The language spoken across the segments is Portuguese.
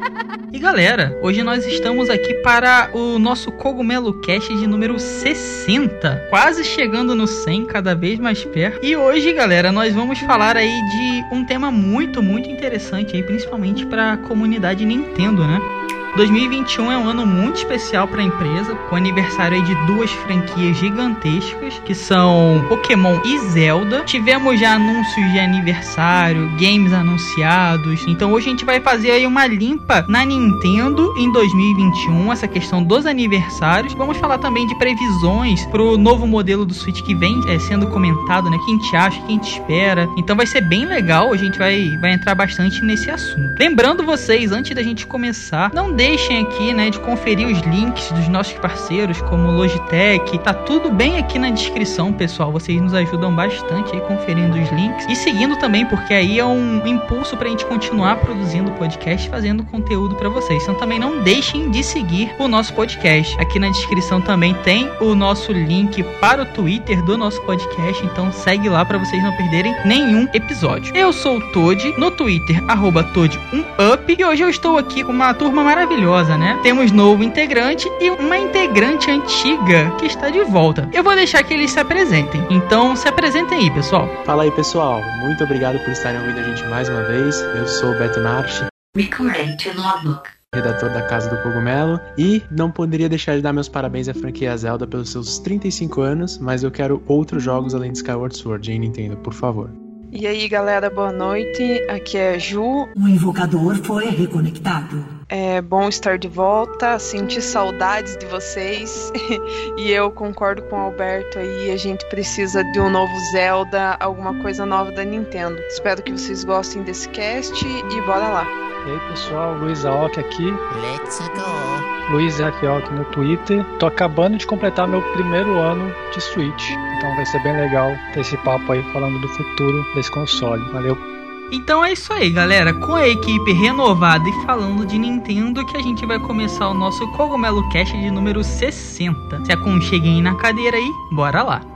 E galera, hoje nós estamos aqui para o nosso Cogumelo Cast de número 60, quase chegando no 100, cada vez mais perto. E hoje, galera, nós vamos falar aí de um tema muito, muito interessante aí, principalmente para a comunidade Nintendo, né? 2021 é um ano muito especial para a empresa, com aniversário de duas franquias gigantescas, que são Pokémon e Zelda. Tivemos já anúncios de aniversário, games anunciados. Então hoje a gente vai fazer aí uma limpa na Nintendo em 2021, essa questão dos aniversários. Vamos falar também de previsões para o novo modelo do Switch que vem é, sendo comentado, né? Quem te acha, quem te espera. Então vai ser bem legal, a gente vai, vai entrar bastante nesse assunto. Lembrando vocês, antes da gente começar, não deixe deixem aqui, né, de conferir os links dos nossos parceiros, como Logitech. Tá tudo bem aqui na descrição, pessoal. Vocês nos ajudam bastante aí conferindo os links e seguindo também, porque aí é um impulso pra gente continuar produzindo podcast, fazendo conteúdo para vocês. Então também não deixem de seguir o nosso podcast. Aqui na descrição também tem o nosso link para o Twitter do nosso podcast, então segue lá para vocês não perderem nenhum episódio. Eu sou o Toad, no Twitter, arroba Toad1up, e hoje eu estou aqui com uma turma maravilhosa maravilhosa, né? Temos novo integrante e uma integrante antiga que está de volta. Eu vou deixar que eles se apresentem. Então, se apresentem aí, pessoal. Fala aí, pessoal. Muito obrigado por estarem ouvindo a gente mais uma vez. Eu sou o Beto Narchi. Redator da Casa do Cogumelo. E não poderia deixar de dar meus parabéns à franquia Zelda pelos seus 35 anos, mas eu quero outros jogos além de Skyward Sword, hein, Nintendo, por favor. E aí, galera, boa noite. Aqui é a Ju. O invocador foi reconectado. É bom estar de volta, senti saudades de vocês. e eu concordo com o Alberto aí, a gente precisa de um novo Zelda, alguma coisa nova da Nintendo. Espero que vocês gostem desse cast e bora lá. E aí pessoal, Luiz Aoki aqui. Let's go! Luiz Aoki no Twitter. Tô acabando de completar meu primeiro ano de Switch. Então vai ser bem legal ter esse papo aí falando do futuro desse console. Valeu! Então é isso aí, galera. Com a equipe renovada e falando de Nintendo, que a gente vai começar o nosso Cogumelo Cast de número 60. Se aconcheguem na cadeira aí, bora lá!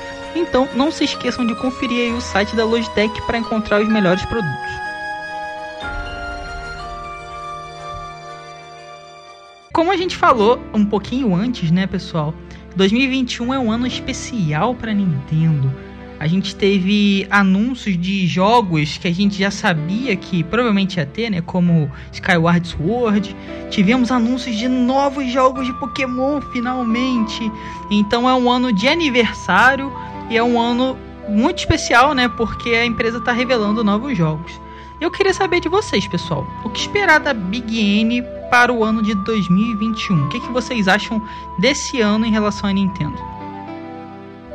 Então não se esqueçam de conferir o site da Logitech para encontrar os melhores produtos. Como a gente falou um pouquinho antes, né, pessoal? 2021 é um ano especial para Nintendo. A gente teve anúncios de jogos que a gente já sabia que provavelmente ia ter, né? Como Skyward Sword. Tivemos anúncios de novos jogos de Pokémon finalmente. Então é um ano de aniversário e é um ano muito especial, né? Porque a empresa está revelando novos jogos. Eu queria saber de vocês, pessoal. O que esperar da Big N para o ano de 2021? O que, que vocês acham desse ano em relação à Nintendo?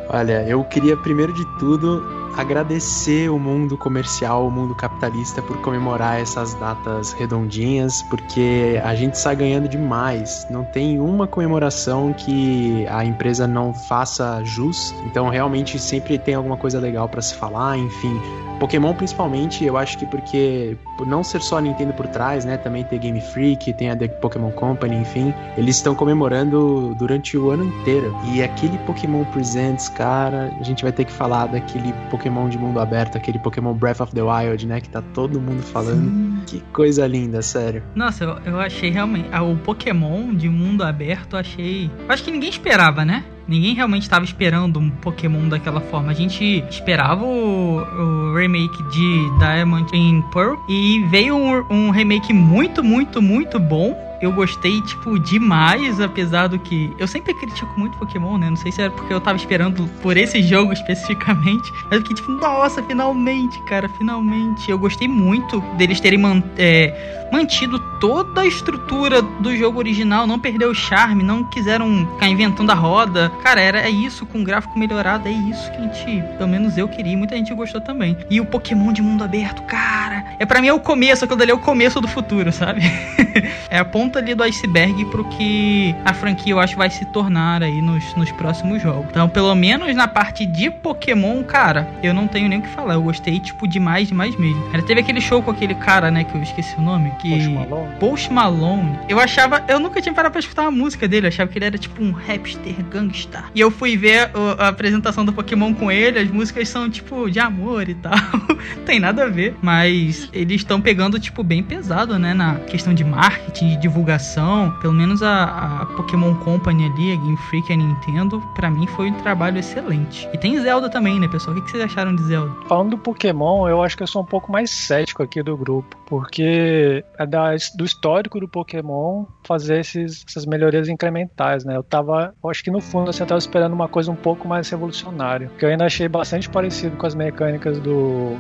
Olha, eu queria primeiro de tudo agradecer o mundo comercial, o mundo capitalista por comemorar essas datas redondinhas, porque a gente sai ganhando demais. Não tem uma comemoração que a empresa não faça jus. Então, realmente sempre tem alguma coisa legal para se falar, enfim. Pokémon principalmente, eu acho que porque por não ser só a Nintendo por trás, né, também tem Game Freak, tem a The Pokémon Company, enfim, eles estão comemorando durante o ano inteiro. E aquele Pokémon Presents, cara, a gente vai ter que falar daquele Pokémon de mundo aberto, aquele Pokémon Breath of the Wild, né, que tá todo mundo falando. Sim. Que coisa linda, sério. Nossa, eu, eu achei realmente o Pokémon de mundo aberto, eu achei, eu acho que ninguém esperava, né? Ninguém realmente estava esperando um Pokémon daquela forma. A gente esperava o, o remake de Diamond and Pearl e veio um, um, remake muito, muito, muito bom. Eu gostei, tipo, demais, apesar do que. Eu sempre critico muito Pokémon, né? Não sei se era porque eu tava esperando por esse jogo especificamente. Mas eu fiquei tipo, nossa, finalmente, cara, finalmente. Eu gostei muito deles terem man é, mantido toda a estrutura do jogo original, não perdeu o charme, não quiseram ficar inventando a roda. Cara, era é isso, com gráfico melhorado, é isso que a gente, pelo menos eu queria, muita gente gostou também. E o Pokémon de mundo aberto, cara, é para mim é o começo, aquilo dali é o começo do futuro, sabe? é a ponta ali do iceberg pro que a franquia eu acho vai se tornar aí nos, nos próximos jogos. Então, pelo menos na parte de Pokémon, cara, eu não tenho nem o que falar. Eu gostei, tipo, demais, demais mesmo. Ela teve aquele show com aquele cara, né, que eu esqueci o nome, que... Post Malone. Post Malone. Eu achava, eu nunca tinha parado pra escutar uma música dele, eu achava que ele era tipo um rapster gangsta. E eu fui ver a apresentação do Pokémon com ele, as músicas são tipo de amor e tal. Tem nada a ver, mas eles estão pegando tipo bem pesado, né, na questão de marketing, de divulgação. Pelo menos a, a Pokémon Company ali, a Game Freak e a Nintendo, para mim foi um trabalho excelente. E tem Zelda também, né, pessoal? O que vocês acharam de Zelda? Falando do Pokémon, eu acho que eu sou um pouco mais cético aqui do grupo, porque é da, do histórico do Pokémon fazer esses, essas melhorias incrementais, né? Eu tava, eu acho que no fundo assim, eu tava esperando uma coisa um pouco mais revolucionária, que eu ainda achei bastante parecido com as mecânicas do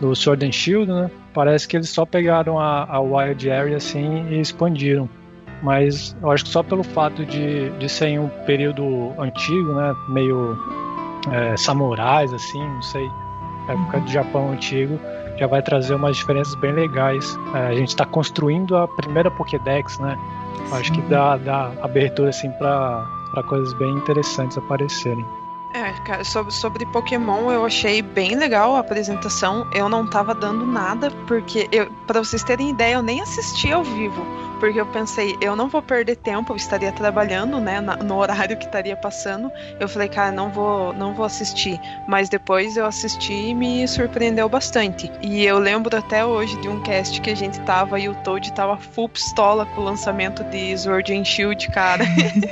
do Sword and Shield, né? Parece que eles só pegaram a, a Wild Area assim e expandiram. Mas eu acho que só pelo fato de, de ser em um período antigo, né? Meio é, samurais, assim, não sei, época do Japão antigo, já vai trazer umas diferenças bem legais. É, a gente está construindo a primeira Pokédex, né? Acho que dá, dá abertura assim para coisas bem interessantes aparecerem. É, cara, sobre, sobre Pokémon eu achei bem legal a apresentação. Eu não tava dando nada, porque, eu, pra vocês terem ideia, eu nem assisti ao vivo. Porque eu pensei, eu não vou perder tempo, eu estaria trabalhando, né, no horário que estaria passando. Eu falei, cara, não vou, não vou assistir. Mas depois eu assisti e me surpreendeu bastante. E eu lembro até hoje de um cast que a gente tava e o Toad tava full pistola com o lançamento de Sword and Shield, cara.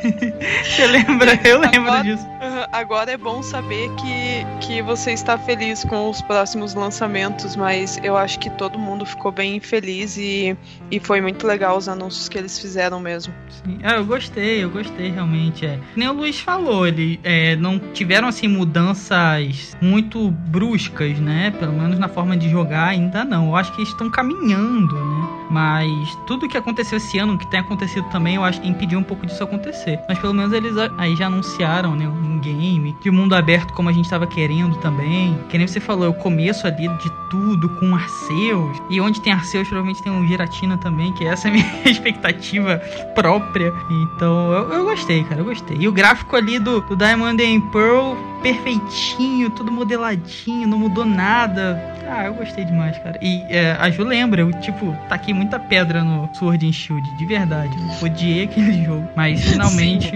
Você lembra? Eu lembro agora, disso. Agora é bom saber que, que você está feliz com os próximos lançamentos, mas eu acho que todo mundo ficou bem feliz e, e foi muito legal os anúncios que eles fizeram mesmo. Sim. Ah, eu gostei, eu gostei realmente. É. Nem o Luiz falou, ele é, não tiveram assim mudanças muito bruscas, né? Pelo menos na forma de jogar ainda não. Eu acho que eles estão caminhando, né? Mas tudo que aconteceu esse ano, que tem acontecido também, eu acho que impediu um pouco disso acontecer. Mas pelo menos eles aí já anunciaram, né, um game de mundo aberto como a gente estava querendo também. Que nem você falou, é o começo ali de tudo com Arceus. E onde tem Arceus, provavelmente tem um Giratina também, que essa é a minha expectativa própria. Então, eu, eu gostei, cara, eu gostei. E o gráfico ali do, do Diamond and Pearl perfeitinho, tudo modeladinho, não mudou nada. Ah, eu gostei demais, cara. E é, a Ju lembra, eu, tipo, taquei muita pedra no Sword and Shield, de verdade. Eu odiei aquele jogo. Mas finalmente.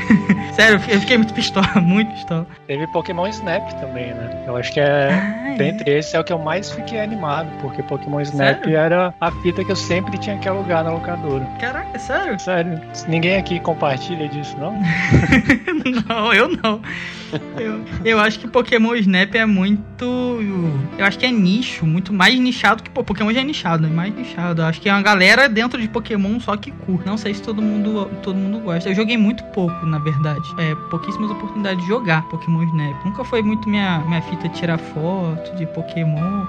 Sério, eu fiquei muito pistola, muito pistola. Teve Pokémon Snap também, né? Eu acho que é. Ah, é? dentre esses é o que eu mais fiquei animado, porque Pokémon Snap Sério? era a fita que eu sempre tinha que alugar na locadora. Caraca, sério? Sério, ninguém aqui compartilha disso, não? não, eu não. Eu, eu acho que Pokémon Snap é muito. Eu acho que é nicho, muito mais nichado que. Pô, Pokémon já é nichado, é mais nichado. Eu acho que é uma galera dentro de Pokémon só que curte. Não sei se todo mundo, todo mundo gosta. Eu joguei muito pouco, na verdade. É, pouquíssimas oportunidades de jogar Pokémon Snap. Nunca foi muito minha, minha fita tirar foto de Pokémon.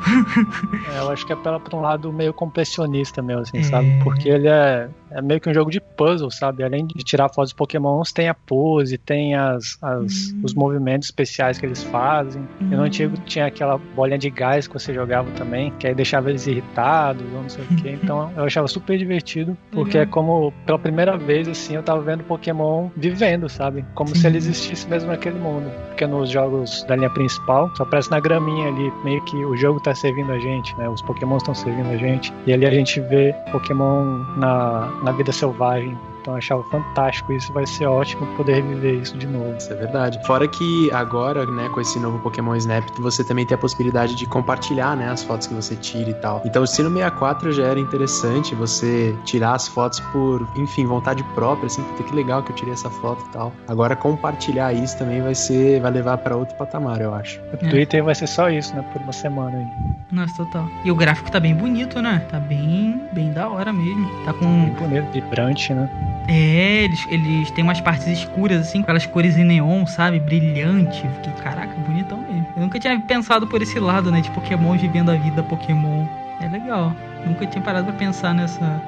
É, eu acho que é pela, pra um lado meio completionista mesmo, assim, sabe? Porque ele é, é meio que um jogo de puzzle, sabe? Além de tirar fotos de Pokémons, tem a pose, tem as, as- Hum. os movimentos especiais que eles fazem. E no Hum. antigo tinha aquela bolinha de gás que você jogava também, que aí deixava eles irritados ou não sei o quê. Então eu achava super divertido, porque é Legal. como, pela primeira vez, assim, eu tava vendo Pokémon vivendo, sabe? Como se ele existisse mesmo naquele mundo. Porque nos jogos da linha principal, só aparece na graminha ali, meio que o jogo tá servindo a gente, né? Os Pokémons estão servindo a gente. E ali a gente vê Pokémon na, na vida selvagem. Então eu achava fantástico isso, vai ser ótimo poder reviver isso de novo. Isso é verdade. Fora que agora, né, com esse novo Pokémon Snap, você também tem a possibilidade de compartilhar, né, as fotos que você tira e tal. Então, se no 64 já era interessante você tirar as fotos por, enfim, vontade própria, assim, puta que legal que eu tirei essa foto e tal. Agora compartilhar isso também vai ser, vai levar para outro patamar, eu acho. O Twitter vai ser só isso, né, por uma semana aí. Nossa, total. E o gráfico tá bem bonito, né? Tá bem, bem da hora mesmo. Tá com Bem bonito, vibrante, né? É, eles, eles têm umas partes escuras, assim, com aquelas cores em neon, sabe? Brilhante. Fiquei, caraca, bonitão mesmo. Eu nunca tinha pensado por esse lado, né? De Pokémon vivendo a vida Pokémon. É legal. Nunca tinha parado pra pensar nessa.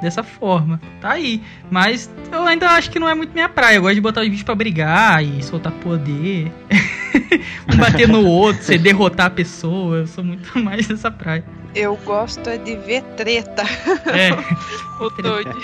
Dessa forma. Tá aí. Mas eu ainda acho que não é muito minha praia. Eu gosto de botar os bichos pra brigar e soltar poder. um bater no outro, você derrotar a pessoa. Eu sou muito mais dessa praia. Eu gosto é de ver treta. É. O Toad.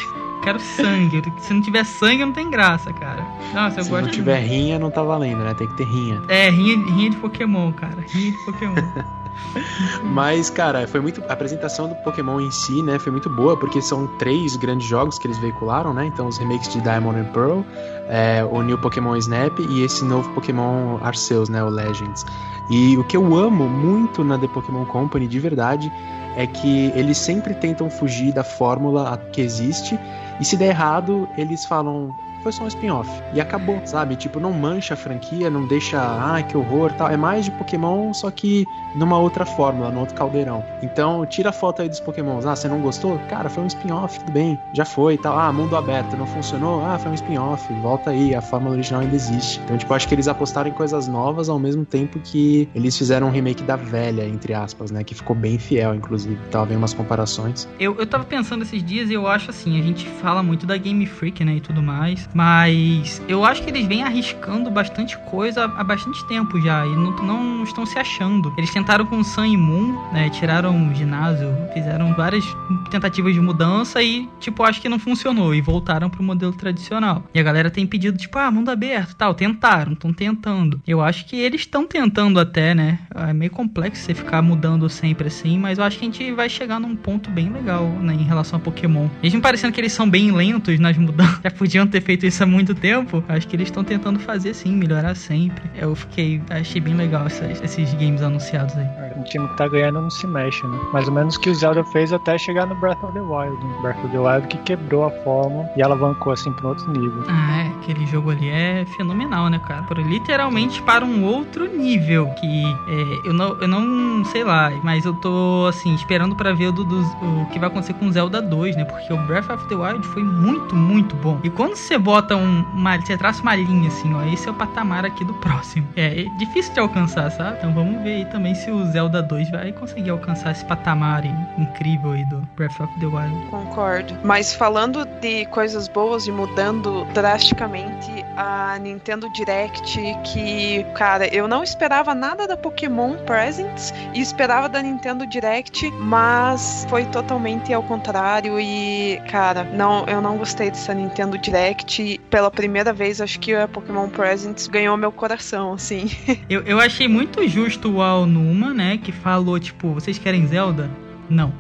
Quero sangue. Se não tiver sangue, não tem graça, cara. Nossa, eu Se gosto não tiver rinha, não tá valendo, né? Tem que ter rinha. É, rinha, rinha de Pokémon, cara. Rinha de Pokémon. Mas, cara, foi muito. A apresentação do Pokémon em si, né? Foi muito boa, porque são três grandes jogos que eles veicularam, né? Então, os remakes de Diamond and Pearl, é, o New Pokémon Snap e esse novo Pokémon Arceus, né? O Legends. E o que eu amo muito na The Pokémon Company, de verdade, é que eles sempre tentam fugir da fórmula que existe. E se der errado, eles falam. Foi só um spin-off. E acabou, sabe? Tipo, não mancha a franquia, não deixa. Ai, que horror tal. É mais de Pokémon, só que numa outra fórmula, num outro caldeirão. Então, tira a foto aí dos Pokémons. Ah, você não gostou? Cara, foi um spin-off, tudo bem. Já foi tal. Ah, mundo aberto, não funcionou? Ah, foi um spin-off. Volta aí, a fórmula original ainda existe. Então, tipo, acho que eles apostaram em coisas novas ao mesmo tempo que eles fizeram um remake da velha, entre aspas, né? Que ficou bem fiel, inclusive. Tava vendo umas comparações. Eu, eu tava pensando esses dias e eu acho assim, a gente fala muito da Game Freak, né, e tudo mais, mas eu acho que eles vêm arriscando bastante coisa há bastante tempo já e não, não estão se achando. Eles tentaram com Sun e Moon, né, tiraram o ginásio, fizeram várias tentativas de mudança e, tipo, acho que não funcionou e voltaram pro modelo tradicional. E a galera tem pedido, tipo, ah, mundo aberto, tal, tentaram, estão tentando. Eu acho que eles estão tentando até, né, é meio complexo você ficar mudando sempre assim, mas eu acho que a gente vai chegar num ponto bem legal, né, em relação a Pokémon. Mesmo parecendo que eles são bem lentos nas mudanças, já podiam ter feito isso há muito tempo, acho que eles estão tentando fazer sim, melhorar sempre. Eu fiquei, achei bem legal essas- esses games anunciados aí. Um time que tá ganhando não se mexe, né? Mais ou menos o que o Zelda fez até chegar no Breath of the Wild. né? Breath of the Wild que quebrou a forma e alavancou assim pra outro nível. Ah, é, aquele jogo ali é fenomenal, né, cara? Por, literalmente para um outro nível. Que é, eu, não, eu não sei lá, mas eu tô assim, esperando pra ver o, do, do- o que vai acontecer com o Zelda 2, né? Porque o Breath of the Wild foi muito, muito bom. E quando você bota um, uma. Você traça uma linha assim, ó, esse é o patamar aqui do próximo. É, é difícil de alcançar, sabe? Então vamos ver aí também se o Zelda 2 vai conseguir alcançar esse patamar incrível aí do Breath of the Wild. Concordo. Mas falando de coisas boas e mudando drasticamente a Nintendo Direct, que, cara, eu não esperava nada da Pokémon Presents e esperava da Nintendo Direct, mas foi totalmente ao contrário e, cara, não, eu não gostei dessa Nintendo Direct. Pela primeira vez, acho que a Pokémon Presents ganhou meu coração, assim. Eu, eu achei muito justo o Alnuma, né? Que falou, tipo, vocês querem Zelda? Não.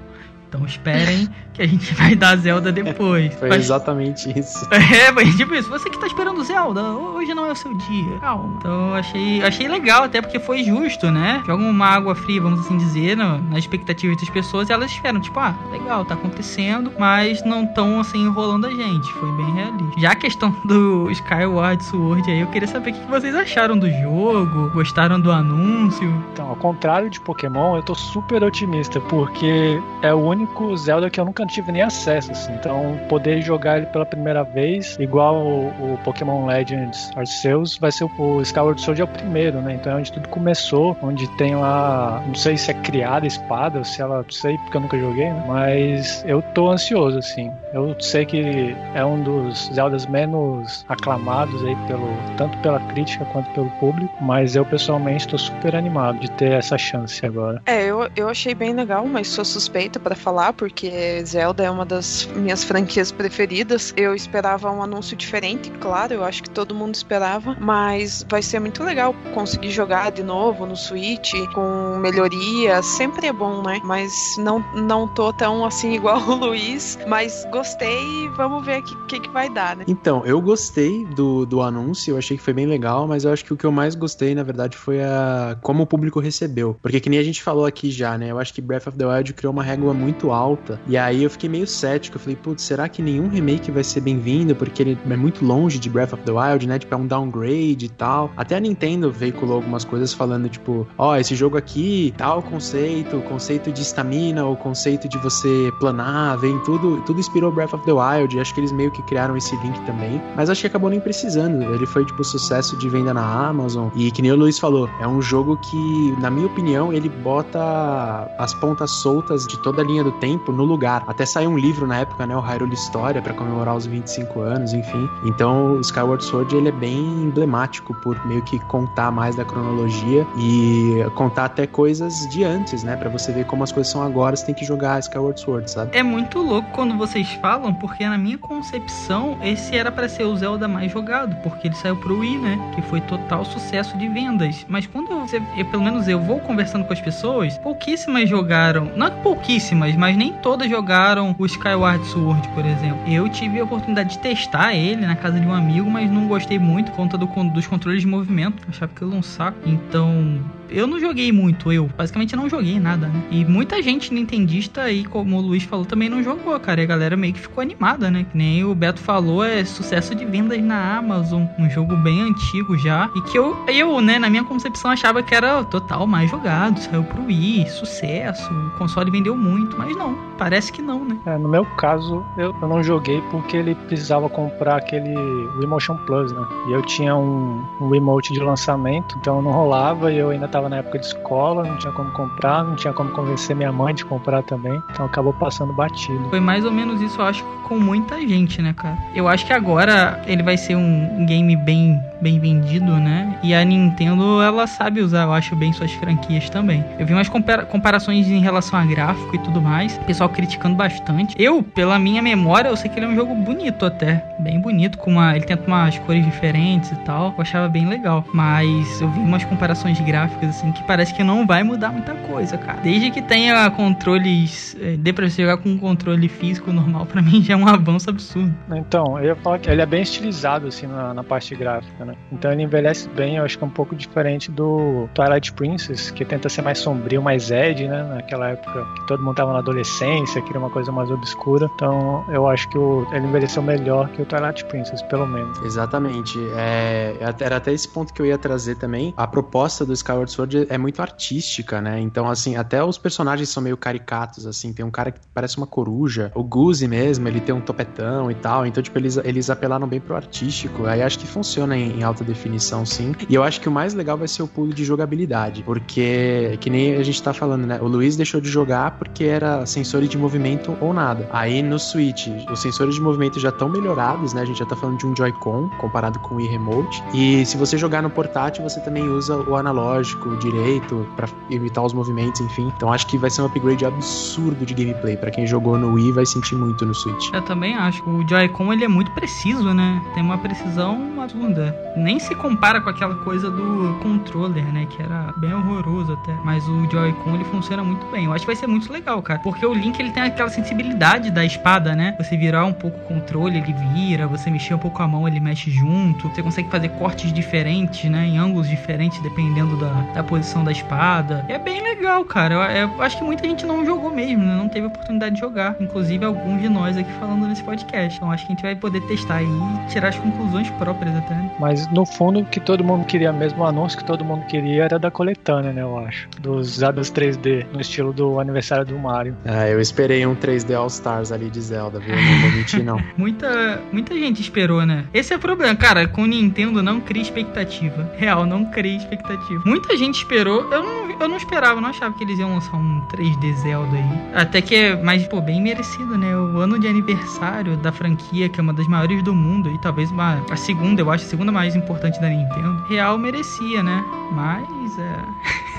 Então esperem que a gente vai dar Zelda depois. Foi Mas- exatamente isso. É, mas tipo isso, você que tá esperando Zelda, hoje não é o seu dia, calma. Então eu achei, achei legal, até porque foi justo, né? Joga uma água fria, vamos assim dizer, na, na expectativa das pessoas, e elas esperam, tipo, ah, legal, tá acontecendo, mas não tão assim enrolando a gente. Foi bem realista. Já a questão do Skyward Sword aí, eu queria saber o que vocês acharam do jogo, gostaram do anúncio. Então, ao contrário de Pokémon, eu tô super otimista, porque é o único Zelda que eu nunca tive nem acesso, assim. Então, poder jogar ele pela primeira vez, igual o, o Pokémon Legends Arceus, vai ser o, o Skyward Sword é o primeiro, né? Então é onde tudo começou, onde tem lá, não sei se é criada espada, ou se ela, não sei, porque eu nunca joguei, né? Mas eu tô ansioso, assim. Eu sei que é um dos Zeldas menos aclamados aí pelo tanto pela crítica quanto pelo público, mas eu pessoalmente tô super animado de ter essa chance agora. É, eu, eu achei bem legal, mas sou suspeita falar falar, porque Zelda é uma das minhas franquias preferidas. Eu esperava um anúncio diferente, claro, eu acho que todo mundo esperava, mas vai ser muito legal conseguir jogar de novo no Switch com melhorias, sempre é bom, né? Mas não, não tô tão assim igual o Luiz, mas gostei e vamos ver o que, que, que vai dar, né? Então, eu gostei do, do anúncio, eu achei que foi bem legal, mas eu acho que o que eu mais gostei, na verdade, foi a como o público recebeu. Porque que nem a gente falou aqui já, né? Eu acho que Breath of the Wild criou uma régua muito alta. E aí eu fiquei meio cético. Eu falei, putz, será que nenhum remake vai ser bem-vindo? Porque ele é muito longe de Breath of the Wild, né? Tipo, é um downgrade e tal. Até a Nintendo veiculou algumas coisas falando, tipo, ó, oh, esse jogo aqui, tal conceito, conceito de estamina, o conceito de você planar, vem tudo, tudo inspirou Breath of the Wild. Acho que eles meio que criaram esse link também. Mas acho que acabou nem precisando. Ele foi, tipo, sucesso de venda na Amazon. E que nem o Luiz falou, é um jogo que, na minha opinião, ele bota as pontas soltas de toda a linha do tempo no lugar. Até saiu um livro na época, né, o Hyrule História, para comemorar os 25 anos, enfim. Então, o Skyward Sword ele é bem emblemático por meio que contar mais da cronologia e contar até coisas de antes, né, para você ver como as coisas são agora, você tem que jogar Skyward Sword, sabe? É muito louco quando vocês falam, porque na minha concepção esse era para ser o Zelda mais jogado, porque ele saiu pro Wii, né, que foi total sucesso de vendas. Mas quando você, eu, pelo menos eu vou conversando com as pessoas, pouquíssimas jogaram, não pouquíssimas, mas nem todas jogaram o Skyward Sword, por exemplo. Eu tive a oportunidade de testar ele na casa de um amigo, mas não gostei muito por conta do, dos controles de movimento. Achava que ele um saco. Então, eu não joguei muito, eu. Basicamente não joguei nada, né? E muita gente nintendista aí, como o Luiz falou, também não jogou, cara. E a galera meio que ficou animada, né? Que nem o Beto falou, é sucesso de vendas na Amazon. Um jogo bem antigo já. E que eu, eu né, na minha concepção, achava que era total mais jogado. Saiu pro Wii, sucesso. O console vendeu muito, mas não. Parece que não, né? É, no meu caso, eu, eu não joguei porque ele precisava comprar aquele Wii Motion Plus, né? E eu tinha um, um emote de lançamento, então não rolava e eu ainda tava na época de escola, não tinha como comprar, não tinha como convencer minha mãe de comprar também, então acabou passando batido. Foi mais ou menos isso, acho, com muita gente, né, cara? Eu acho que agora ele vai ser um game bem, bem vendido, né? E a Nintendo, ela sabe usar, eu acho, bem suas franquias também. Eu vi umas compara comparações em relação a gráfico e tudo mais, o pessoal criticando bastante. Eu, pela minha memória, eu sei que ele é um jogo bonito até, bem bonito, com uma, ele tenta umas cores diferentes e tal, eu achava bem legal. Mas eu vi umas comparações gráficas assim que parece que não vai mudar muita coisa, cara. Desde que tenha controles, é, dê pra jogar com um controle físico normal, para mim já é um avanço absurdo. Então, eu ia falar que ele é bem estilizado assim na, na parte gráfica, né? Então ele envelhece bem, eu acho que é um pouco diferente do Twilight Princess, que tenta ser mais sombrio, mais Ed, né? Naquela época que todo mundo tava na adolescência, queria uma coisa mais obscura. Então eu acho que o, ele envelheceu melhor que o Twilight Princess, pelo menos. Exatamente. É, era até esse ponto que eu ia trazer também. A proposta do Skyward Sword é muito artística, né? Então, assim, até os personagens são meio caricatos, assim. Tem um cara que parece uma coruja. O Guzi mesmo, ele tem um topetão e tal. Então, tipo, eles, eles apelaram bem pro artístico. Aí acho que funciona em, em alta definição, sim. E eu acho que o mais legal vai ser o pulo de jogabilidade. Porque, que nem a gente tá falando, né? O Luiz deixou de jogar porque era sensores de movimento ou nada. Aí no Switch, os sensores de movimento já estão melhorados, né? A gente já tá falando de um Joy-Con comparado com o e-remote. E se você jogar no portátil, você também usa o analógico, direito, para evitar os movimentos, enfim. Então acho que vai ser um upgrade absurdo de gameplay. para quem jogou no Wii vai sentir muito no Switch. Eu também acho. O Joy-Con ele é muito preciso, né? Tem uma precisão absurda. Nem se compara com aquela coisa do controller, né? Que era bem horroroso até. Mas o Joy-Con ele funciona muito bem. Eu acho que vai ser muito legal, cara. Porque o Link ele tem aquela sensibilidade da espada, né? Você virar um pouco o controle, ele vira. Você mexer um pouco a mão, ele mexe junto. Você consegue fazer cortes diferentes, né? Em ângulos diferentes, dependendo da, da posição da espada. É bem legal, cara. Eu, eu, acho que muita gente não jogou mesmo, né? Não teve oportunidade de jogar. Inclusive alguns de nós aqui falando nesse podcast. Então acho que a gente vai poder testar e tirar as conclusões próprias até. Né? Mas no fundo, o que todo mundo queria mesmo, o anúncio que todo mundo queria era da coletânea, né? Eu acho. Dos Zeldas 3D, no estilo do aniversário do Mario. Ah, eu esperei um 3D All Stars ali de Zelda, viu? Não vou mentir, não. muita, muita gente esperou, né? Esse é o problema, cara. Com o Nintendo não cria expectativa. Real, não cria expectativa. Muita gente esperou. Eu não, eu não esperava, não achava que eles iam lançar um 3D Zelda aí. Até que é, mais, pô, bem merecido, né? O ano de aniversário da franquia, que é uma das maiores do mundo, e talvez uma, a segunda, eu acho, a segunda mais importante da Nintendo. Real merecia, né? Mas, é.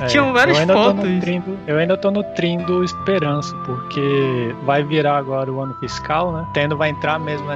É, Tinham várias eu fotos. Nutrindo, eu ainda tô nutrindo esperança, porque vai virar agora o ano fiscal, né? Tendo vai entrar mesmo,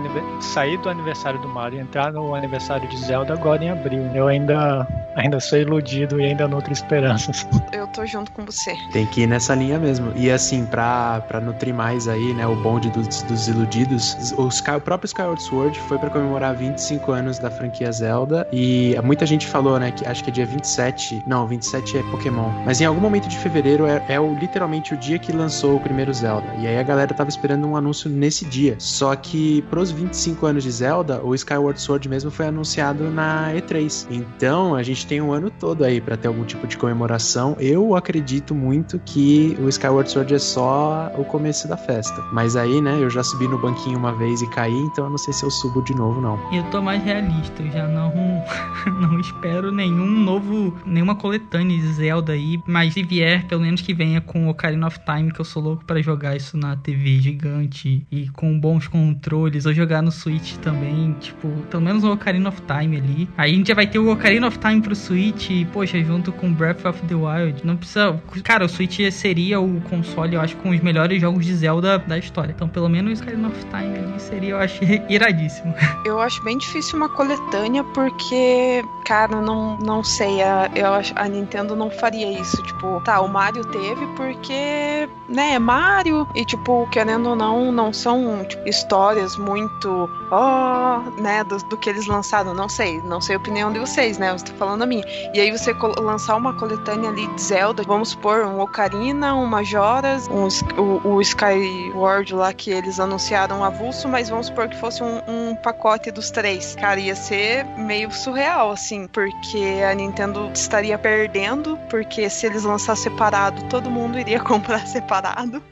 sair do aniversário do Mario e entrar no aniversário de Zelda agora em abril. Eu ainda, ainda sou iludido e ainda nutro esperanças. Eu tô junto com você. Tem que ir nessa linha mesmo. E assim, pra, pra nutrir mais aí, né, o bonde dos, dos iludidos, o, Sky, o próprio Skyward Sword foi para comemorar 25 anos da franquia Zelda e muita gente falou, né, que acho que é dia 27, não, 27 é Pokémon, mas em algum momento de fevereiro é, é o, literalmente o dia que lançou o primeiro Zelda. E aí a galera tava esperando um anúncio nesse dia. Só que pros 25 anos de Zelda, o Skyward Sword mesmo foi anunciado na E3. Então a gente tem um ano todo aí para ter algum tipo de comemoração. Eu acredito muito que o Skyward Sword é só o começo da festa. Mas aí, né, eu já subi no banquinho uma vez e caí, então eu não sei se eu subo de novo, não. Eu tô mais realista, eu já não, não espero nenhum novo, nenhuma coletânea de Zelda aí, mas se vier, pelo menos que venha com Ocarina of Time, que eu sou louco para jogar isso na TV gigante e com bons controles, ou jogar no Switch também, tipo, pelo menos o Ocarina of Time ali. Aí a gente já vai ter o Ocarina of Time pro Switch, e, poxa, junto com Breath of the Wild. Não precisa. Cara, o Switch seria o console, eu acho, com os melhores jogos de Zelda da história. Então, pelo menos Ocarina of Time ali seria, eu acho, iradíssimo. Eu acho bem difícil uma coletânea, porque, cara, não, não sei. A, eu acho, a Nintendo não faria isso. Tipo, tá, o Mario teve porque, né, é Mario. E, tipo, querendo ou não, não são tipo, histórias muito. Ó, oh, né, do, do, que eles lançaram. Não sei, não sei a opinião de vocês, né? Eu estou falando a minha. E aí você lançar uma coletânea ali de Zelda, vamos supor, um Ocarina, um Majoras, um, o, o Skyward lá que eles anunciaram avulso, mas vamos supor que fosse um, um pacote dos três. Cara, ia ser meio surreal, assim, porque a Nintendo estaria perdendo, porque se eles lançar separado, todo mundo iria comprar separado,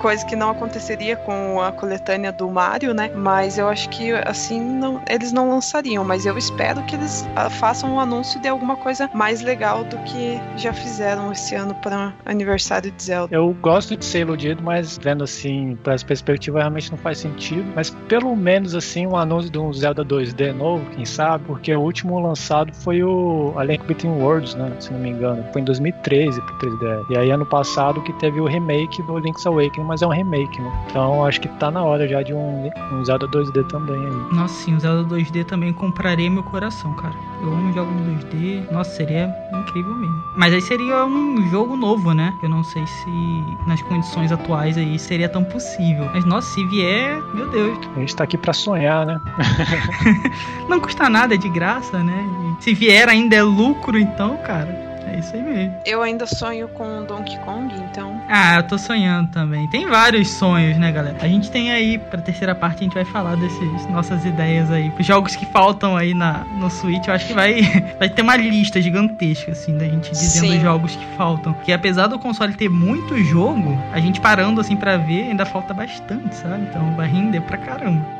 coisa que não aconteceria com a coletânea do Mario, né? Mas eu acho que assim não, eles não lançariam, mas eu espero que eles ah, façam um anúncio de alguma coisa mais legal do que já fizeram esse ano para aniversário de Zelda. Eu gosto de ser iludido, mas vendo assim, para as perspectivas realmente não faz sentido, mas pelo menos assim um anúncio de um Zelda 2D novo, quem sabe, porque o último lançado foi o A Link Between Worlds, né, se não me engano, foi em 2013 pro 3DS. E aí ano passado que teve o remake do Link's Awakening, mas é um remake, né? Então acho que tá na hora já de um, um Zelda 2D também aí. Nossa, sim, o Zelda 2D também compraria meu coração, cara. Eu amo jogos 2D. Nossa, seria incrível mesmo. Mas aí seria um jogo novo, né? Eu não sei se nas condições atuais aí seria tão possível. Mas nossa, se vier, meu Deus. A gente tá aqui pra sonhar, né? não custa nada, é de graça, né? E se vier ainda é lucro, então, cara. É isso aí mesmo. Eu ainda sonho com Donkey Kong, então. Ah, eu tô sonhando também. Tem vários sonhos, né, galera? A gente tem aí, pra terceira parte, a gente vai falar dessas nossas ideias aí. Os jogos que faltam aí na, no Switch, eu acho que vai, vai ter uma lista gigantesca, assim, da gente dizendo os jogos que faltam. Que apesar do console ter muito jogo, a gente parando assim para ver, ainda falta bastante, sabe? Então vai render pra caramba.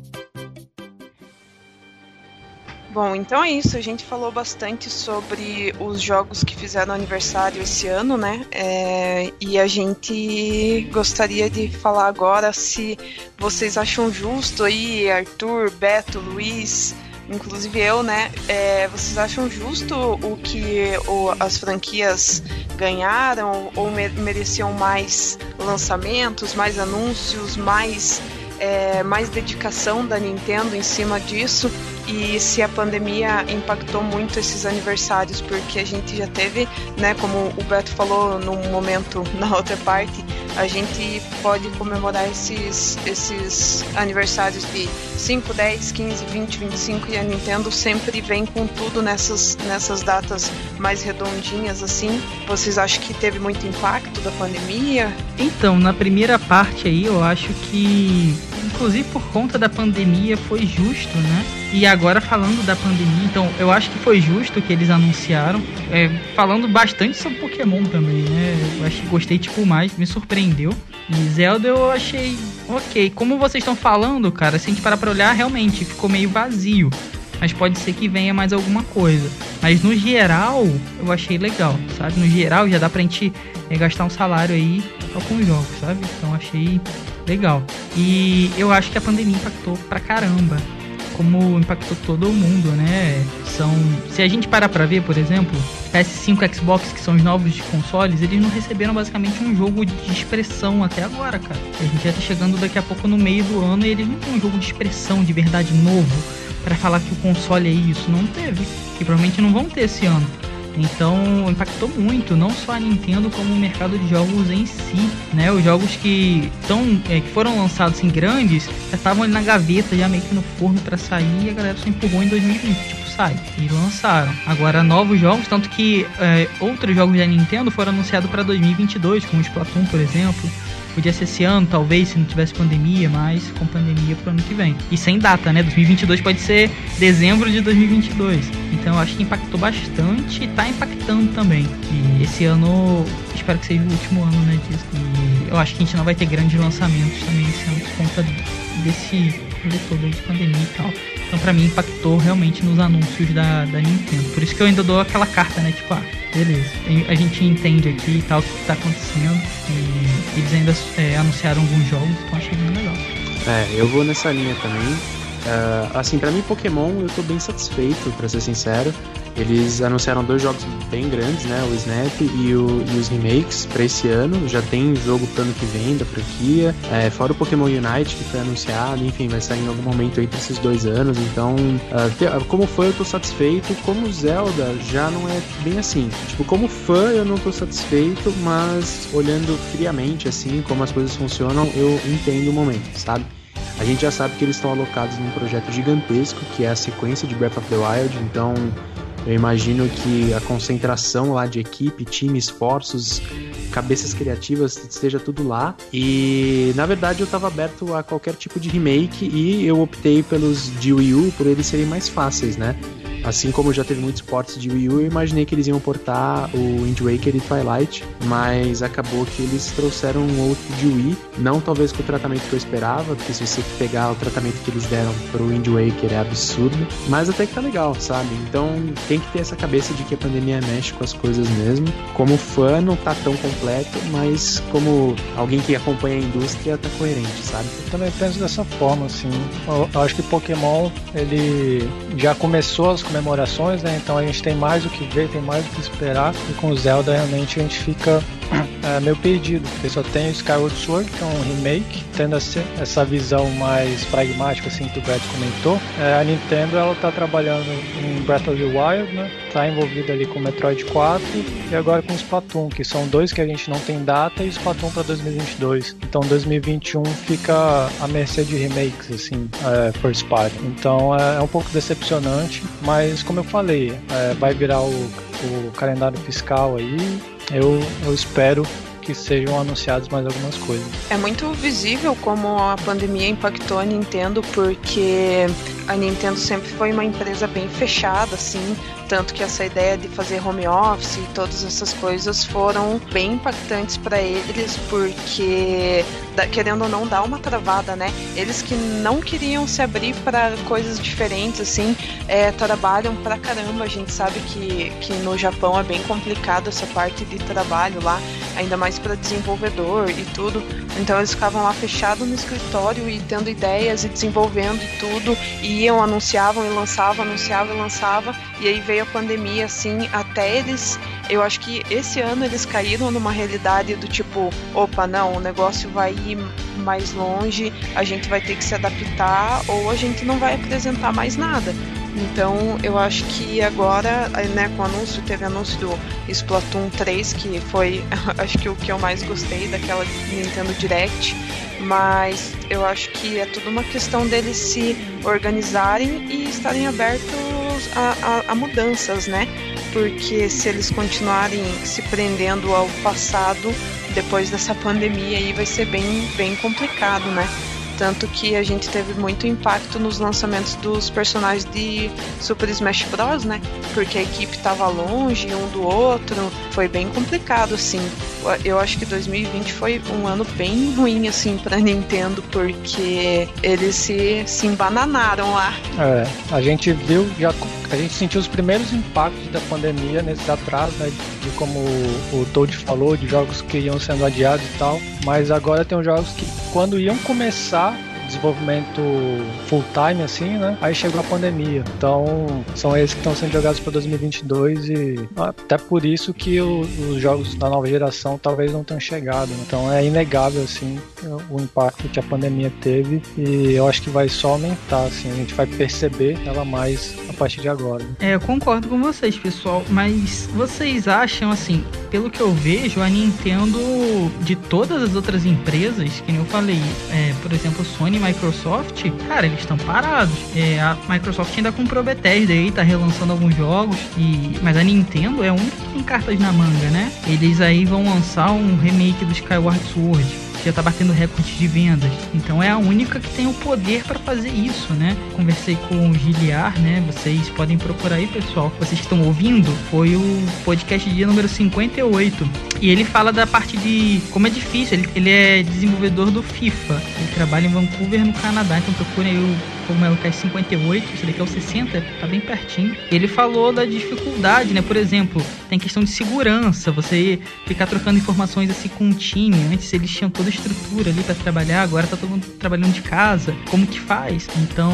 Bom, então é isso. A gente falou bastante sobre os jogos que fizeram aniversário esse ano, né? É, e a gente gostaria de falar agora se vocês acham justo aí, Arthur, Beto, Luiz, inclusive eu, né? É, vocês acham justo o que o, as franquias ganharam ou mereciam mais lançamentos, mais anúncios, mais, é, mais dedicação da Nintendo em cima disso? E se a pandemia impactou muito esses aniversários, porque a gente já teve, né, como o Beto falou no momento na outra parte, a gente pode comemorar esses, esses aniversários de 5, 10, 15, 20, 25 e a Nintendo sempre vem com tudo nessas, nessas datas mais redondinhas assim. Vocês acham que teve muito impacto da pandemia? Então, na primeira parte aí, eu acho que inclusive por conta da pandemia, foi justo, né? E agora falando da pandemia, então eu acho que foi justo que eles anunciaram, é, falando bastante sobre Pokémon também, né? Eu achei, gostei tipo mais, me surpreendeu. E Zelda eu achei ok. Como vocês estão falando, cara, se a gente parar pra olhar, realmente ficou meio vazio. Mas pode ser que venha mais alguma coisa. Mas no geral, eu achei legal, sabe? No geral, já dá pra gente é, gastar um salário aí com os jogos, sabe? Então achei legal. E eu acho que a pandemia impactou pra caramba. Como impactou todo mundo, né? São. Se a gente parar pra ver, por exemplo, PS5 Xbox, que são os novos consoles, eles não receberam basicamente um jogo de expressão até agora, cara. A gente já tá chegando daqui a pouco no meio do ano e eles não tem um jogo de expressão de verdade novo para falar que o console é isso. Não teve. E provavelmente não vão ter esse ano. Então impactou muito, não só a Nintendo como o mercado de jogos em si, né? Os jogos que estão, é, que foram lançados em grandes, já estavam ali na gaveta, já meio que no forno para sair, e a galera só empurrou em 2020, tipo sai e lançaram. Agora novos jogos, tanto que é, outros jogos da Nintendo foram anunciados para 2022, como o Splatoon, por exemplo. Podia ser esse ano, talvez, se não tivesse pandemia, mas com pandemia pro ano que vem. E sem data, né? 2022 pode ser dezembro de 2022. Então eu acho que impactou bastante e tá impactando também. E esse ano, espero que seja o último ano, né? Disso. E eu acho que a gente não vai ter grandes lançamentos também esse ano por conta desse todo de pandemia e tal. Então pra mim impactou realmente nos anúncios da, da Nintendo. Por isso que eu ainda dou aquela carta, né? Tipo, ah, beleza. A gente entende aqui e tal o que tá acontecendo. E eles ainda é, anunciaram alguns jogos, então achei bem legal. É, eu vou nessa linha também. Uh, assim, para mim, Pokémon, eu tô bem satisfeito, para ser sincero. Eles anunciaram dois jogos bem grandes, né? O Snap e, o, e os remakes para esse ano. Já tem jogo pro ano que vem da franquia. É, fora o Pokémon Unite que foi anunciado, enfim, vai sair em algum momento entre esses dois anos. Então, uh, como fã, eu tô satisfeito. Como Zelda, já não é bem assim. Tipo, como fã, eu não tô satisfeito, mas olhando friamente, assim, como as coisas funcionam, eu entendo o momento, sabe? A gente já sabe que eles estão alocados num projeto gigantesco, que é a sequência de Breath of the Wild, então eu imagino que a concentração lá de equipe, time, esforços, cabeças criativas, esteja tudo lá. E na verdade eu estava aberto a qualquer tipo de remake e eu optei pelos de Wii U por eles serem mais fáceis, né? Assim como já teve muitos ports de Wii U, eu imaginei que eles iam portar o Wind Waker e Twilight, mas acabou que eles trouxeram um outro de Wii, não talvez com o tratamento que eu esperava, porque se você pegar o tratamento que eles deram pro Wind Waker é absurdo, mas até que tá legal, sabe? Então tem que ter essa cabeça de que a pandemia mexe com as coisas mesmo. Como fã não tá tão completo, mas como alguém que acompanha a indústria tá coerente, sabe? Eu também penso dessa forma, assim. Eu acho que Pokémon ele já começou as comemorações, né? Então a gente tem mais o que ver, tem mais o que esperar. E com Zelda realmente a gente fica é, meio perdido, porque só tem o Skyward Sword, que é um remake, tendo essa visão mais pragmática, assim, que o Brett comentou. É, a Nintendo, ela tá trabalhando em Breath of the Wild, né? Tá envolvida ali com Metroid 4 e agora com Splatoon, que são dois que a gente não tem data, e Splatoon para 2022. Então 2021 fica à mercê de remakes, assim, é, first party. Então é, é um pouco decepcionante, mas como eu falei, é, vai virar o, o calendário fiscal aí, eu, eu espero que sejam anunciados mais algumas coisas. É muito visível como a pandemia impactou a Nintendo, porque a Nintendo sempre foi uma empresa bem fechada, assim, tanto que essa ideia de fazer home office e todas essas coisas foram bem impactantes para eles, porque querendo ou não dar uma travada, né? Eles que não queriam se abrir para coisas diferentes, assim, é, trabalham pra caramba. A gente sabe que, que no Japão é bem complicado essa parte de trabalho lá, ainda mais para desenvolvedor e tudo. Então eles ficavam lá fechados no escritório e tendo ideias e desenvolvendo e tudo, e iam, anunciavam e lançavam, anunciavam e lançavam, e aí veio a pandemia, assim, até eles. Eu acho que esse ano eles caíram numa realidade do tipo, opa, não, o negócio vai ir mais longe, a gente vai ter que se adaptar ou a gente não vai apresentar mais nada. Então eu acho que agora, né, com o anúncio, teve anúncio do Splatoon 3, que foi acho que o que eu mais gostei daquela Nintendo Direct. Mas eu acho que é tudo uma questão deles se organizarem e estarem abertos a, a, a mudanças, né? Porque se eles continuarem se prendendo ao passado, depois dessa pandemia aí vai ser bem, bem complicado, né? Tanto que a gente teve muito impacto nos lançamentos dos personagens de Super Smash Bros, né? Porque a equipe tava longe um do outro, foi bem complicado, assim. Eu acho que 2020 foi um ano bem ruim, assim, pra Nintendo, porque eles se, se embananaram lá. É, a gente viu, já, a gente sentiu os primeiros impactos da pandemia nesses atrasos, né? De como o Toad falou, de jogos que iam sendo adiados e tal. Mas agora tem jogos que, quando iam começar, desenvolvimento full time, assim, né? Aí chegou a pandemia. Então, são esses que estão sendo jogados para 2022 e até por isso que o, os jogos da nova geração talvez não tenham chegado. Né? Então, é inegável, assim, o impacto que a pandemia teve e eu acho que vai só aumentar, assim, a gente vai perceber ela mais a partir de agora. É, eu concordo com vocês, pessoal, mas vocês acham, assim, pelo que eu vejo, a Nintendo, de todas as outras empresas, que nem eu falei, é, por exemplo, Sony Microsoft, cara, eles estão parados. É, a Microsoft ainda comprou Bethesda aí, tá relançando alguns jogos, e mas a Nintendo é a única que tem cartas na manga, né? Eles aí vão lançar um remake do Skyward Sword já tá batendo recorde de vendas. Então é a única que tem o poder para fazer isso, né? Conversei com o Giliar, né? Vocês podem procurar aí, pessoal. Vocês estão ouvindo, foi o podcast dia número 58. E ele fala da parte de como é difícil. Ele, ele é desenvolvedor do FIFA. Ele trabalha em Vancouver, no Canadá. Então procurem aí o como é o Cast 58, esse daqui é o 60, tá bem pertinho. Ele falou da dificuldade, né? Por exemplo, tem questão de segurança, você ficar trocando informações assim com um time. Antes eles tinham toda a estrutura ali para trabalhar, agora tá todo mundo trabalhando de casa. Como que faz? Então,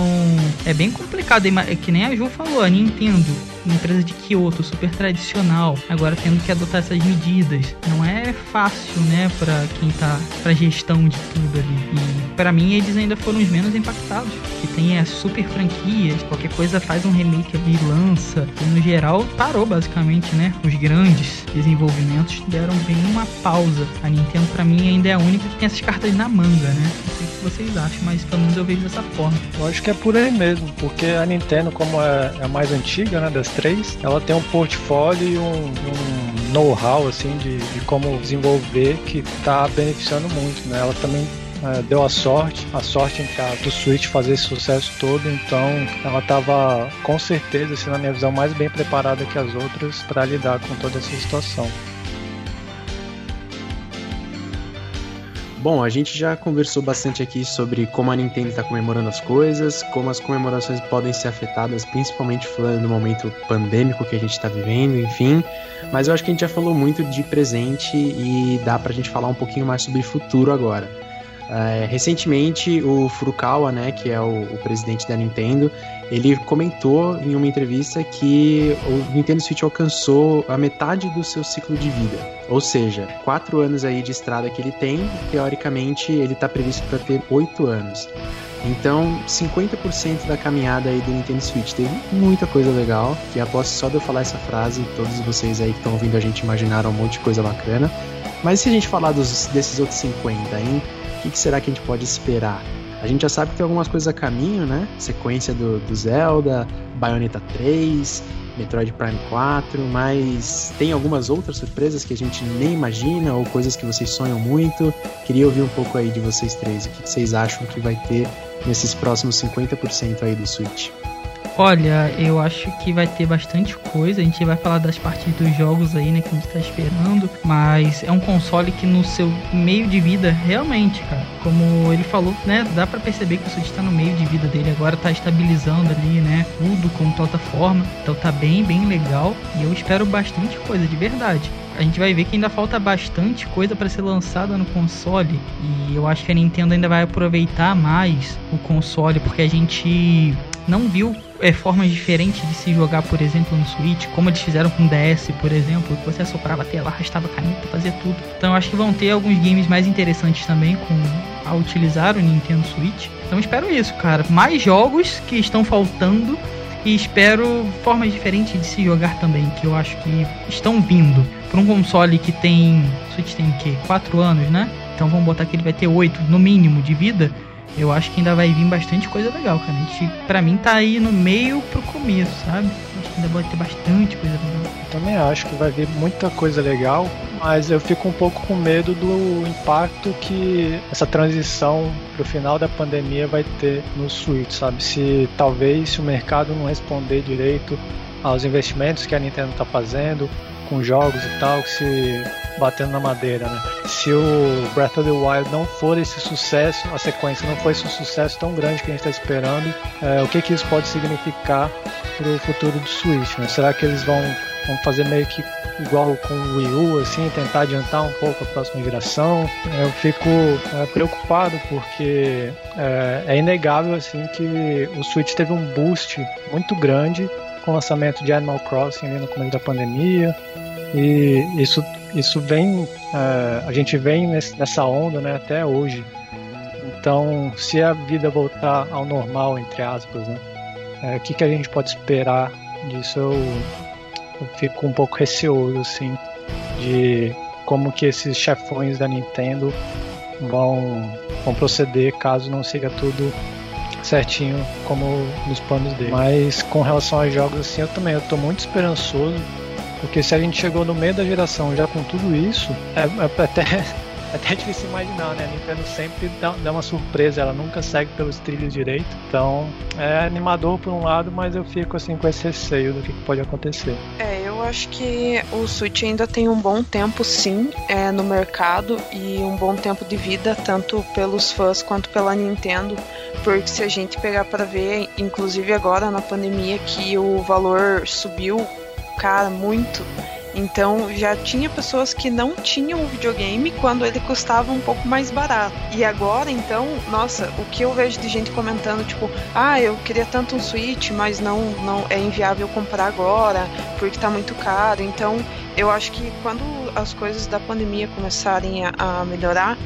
é bem complicado. É que nem a Ju falou, a Nintendo uma empresa de Kyoto, super tradicional, agora tendo que adotar essas medidas. Não é fácil, né, para quem tá pra gestão de tudo ali. E para mim eles ainda foram os menos impactados, que tem as super franquias, qualquer coisa faz um remake ali, lança. E no geral parou basicamente, né? Os grandes desenvolvimentos deram bem uma pausa. A Nintendo para mim ainda é a única que tem essas cartas na manga, né? Não sei o que vocês acham, mas pelo menos eu vejo dessa forma. Eu acho que é por aí mesmo, porque a Nintendo, como é, é a mais antiga, né, das 3, ela tem um portfólio e um, um know-how assim de, de, como desenvolver que está beneficiando muito, né? Ela também é, deu a sorte, a sorte entre a, do Switch fazer esse sucesso todo, então ela estava com certeza, assim, na minha visão, mais bem preparada que as outras para lidar com toda essa situação. Bom, a gente já conversou bastante aqui sobre como a Nintendo está comemorando as coisas, como as comemorações podem ser afetadas, principalmente falando do momento pandêmico que a gente está vivendo, enfim. Mas eu acho que a gente já falou muito de presente e dá para a gente falar um pouquinho mais sobre futuro agora. É, recentemente, o Furukawa, né, que é o, o, presidente da Nintendo, ele comentou em uma entrevista que o Nintendo Switch alcançou a metade do seu ciclo de vida. Ou seja, quatro anos aí de estrada que ele tem, teoricamente ele está previsto para ter oito anos. Então, 50% da caminhada aí do Nintendo Switch teve muita coisa legal, que aposto só de eu falar essa frase, todos vocês aí que estão ouvindo a gente imaginaram um monte de coisa bacana. Mas se a gente falar dos, desses outros 50, hein? Que, que, será que a gente pode esperar? A gente já sabe que tem algumas coisas a caminho, né? Sequência do, do Zelda, Bayonetta 3, Metroid Prime 4, mas tem algumas outras surpresas que a gente nem imagina ou coisas que vocês sonham muito. Queria ouvir um pouco aí de vocês três. O que vocês acham que vai ter nesses próximos 50% aí do Switch? Olha, eu acho que vai ter bastante coisa. A gente vai falar das partes dos jogos aí, né, que a gente tá esperando. Mas é um console que no seu meio de vida, realmente, cara, como ele falou, né, dá para perceber que o Switch tá no meio de vida dele agora, tá estabilizando ali, né, tudo como plataforma. Então tá bem, bem legal. E eu espero bastante coisa, de verdade a gente vai ver que ainda falta bastante coisa para ser lançada no console e eu acho que a Nintendo ainda vai aproveitar mais o console porque a gente não viu é, formas diferentes de se jogar, por exemplo, no Switch, como eles fizeram com o DS, por exemplo, que você assoprava a tela, arrastava a caneta, fazia tudo. Então acho que vão ter alguns games mais interessantes também com a utilizar o Nintendo Switch. Então espero isso, cara. Mais jogos que estão faltando e espero formas diferentes de se jogar também, que eu acho que estão vindo. Para um console que tem. Switch tem o quê? 4 anos, né? Então vamos botar que ele vai ter 8 no mínimo de vida eu acho que ainda vai vir bastante coisa legal, cara. A gente, pra mim, tá aí no meio pro começo, sabe? Acho que ainda pode ter bastante coisa legal. Eu também acho que vai vir muita coisa legal. mas eu fico um pouco com medo do impacto que essa transição pro final da pandemia vai ter no Switch, sabe? Se talvez se o mercado não responder direito aos investimentos que a Nintendo está fazendo com jogos e tal, se batendo na madeira, né? Se o Breath of the Wild não for esse sucesso, a sequência não for esse sucesso tão grande que a gente está esperando, é, o que que isso pode significar para o futuro do Switch? Né? Será que eles vão, vão fazer meio que igual com o Wii U, assim, tentar adiantar um pouco a próxima geração? Eu fico é, preocupado porque é, é inegável assim que o Switch teve um boost muito grande com o lançamento de Animal Crossing no começo da pandemia. E isso, isso vem, uh, a gente vem nesse, nessa onda né, até hoje. Então, se a vida voltar ao normal, entre aspas, né, uh, o que, que a gente pode esperar disso? Eu, eu fico um pouco receoso, assim, de como que esses chefões da Nintendo vão, vão proceder caso não siga tudo certinho como nos planos dele. Mas com relação aos jogos assim, eu também eu tô muito esperançoso, porque se a gente chegou no meio da geração já com tudo isso, é, é até até difícil imaginar, né? A Nintendo sempre dá, dá, uma surpresa, ela nunca segue pelos trilhos direito. Então é animador por um lado, mas eu fico assim com esse receio do que pode acontecer. É, eu acho que o Switch ainda tem um bom tempo sim é, no mercado e um bom tempo de vida, tanto pelos fãs quanto pela Nintendo. Porque se a gente pegar para ver, inclusive agora na pandemia, que o valor subiu, cara, muito então já tinha pessoas que não tinham o videogame quando ele custava um pouco mais barato. E agora, então, nossa, o que eu vejo de gente comentando, tipo, ah, eu queria tanto um Switch, mas não, não é inviável comprar agora, porque tá muito caro. Então, eu acho que quando as coisas da pandemia começarem a, a melhorar,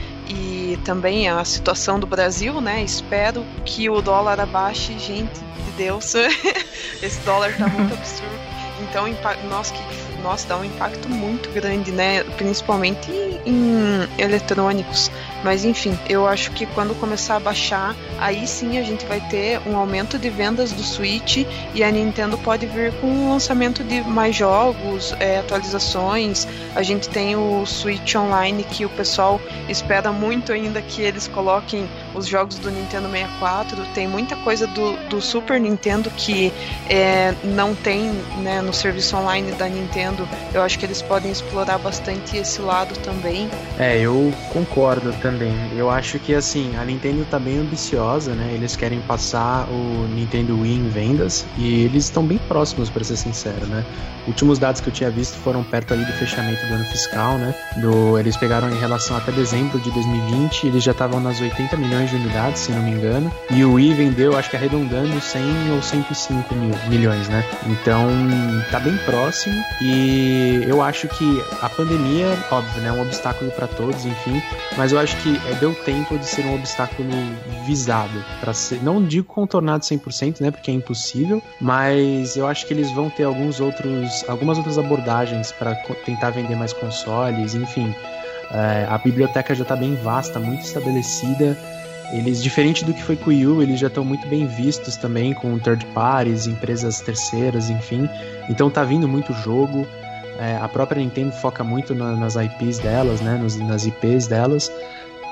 também a situação do Brasil, né? Espero que o dólar abaixe, gente de Deus. Esse dólar tá muito absurdo. Então, nossa, que nossa, dá um impacto muito grande, né? Principalmente em eletrônicos. Mas enfim, eu acho que quando começar a baixar, aí sim a gente vai ter um aumento de vendas do Switch e a Nintendo pode vir com o lançamento de mais jogos, é, atualizações. A gente tem o Switch Online que o pessoal espera muito ainda que eles coloquem os jogos do Nintendo 64. Tem muita coisa do, do Super Nintendo que é, não tem né, no serviço online da Nintendo eu acho que eles podem explorar bastante esse lado também. É, eu concordo também. Eu acho que assim, a Nintendo tá bem ambiciosa, né? Eles querem passar o Nintendo Wii em vendas e eles estão bem próximos, para ser sincero, né? Últimos dados que eu tinha visto foram perto ali do fechamento do ano fiscal, né? Do, eles pegaram em relação até dezembro de 2020, eles já estavam nas 80 milhões de unidades, se não me engano. E o Wii vendeu, acho que arredondando 100 ou 105 mil, milhões, né? Então, tá bem próximo e eu acho que a pandemia, óbvio, né, é um obstáculo para todos, enfim, mas eu acho que é, deu tempo de ser um obstáculo visado, para ser, não digo contornado 100%, né, porque é impossível, mas eu acho que eles vão ter alguns outros, algumas outras abordagens para tentar vender mais consoles, enfim. É, a biblioteca já está bem vasta, muito estabelecida. Eles, diferente do que foi com o Wii U, eles já estão muito bem vistos também com third parties, empresas terceiras, enfim. Então tá vindo muito jogo. É, a própria Nintendo foca muito na, nas IPs delas, né, nos, nas IPs delas.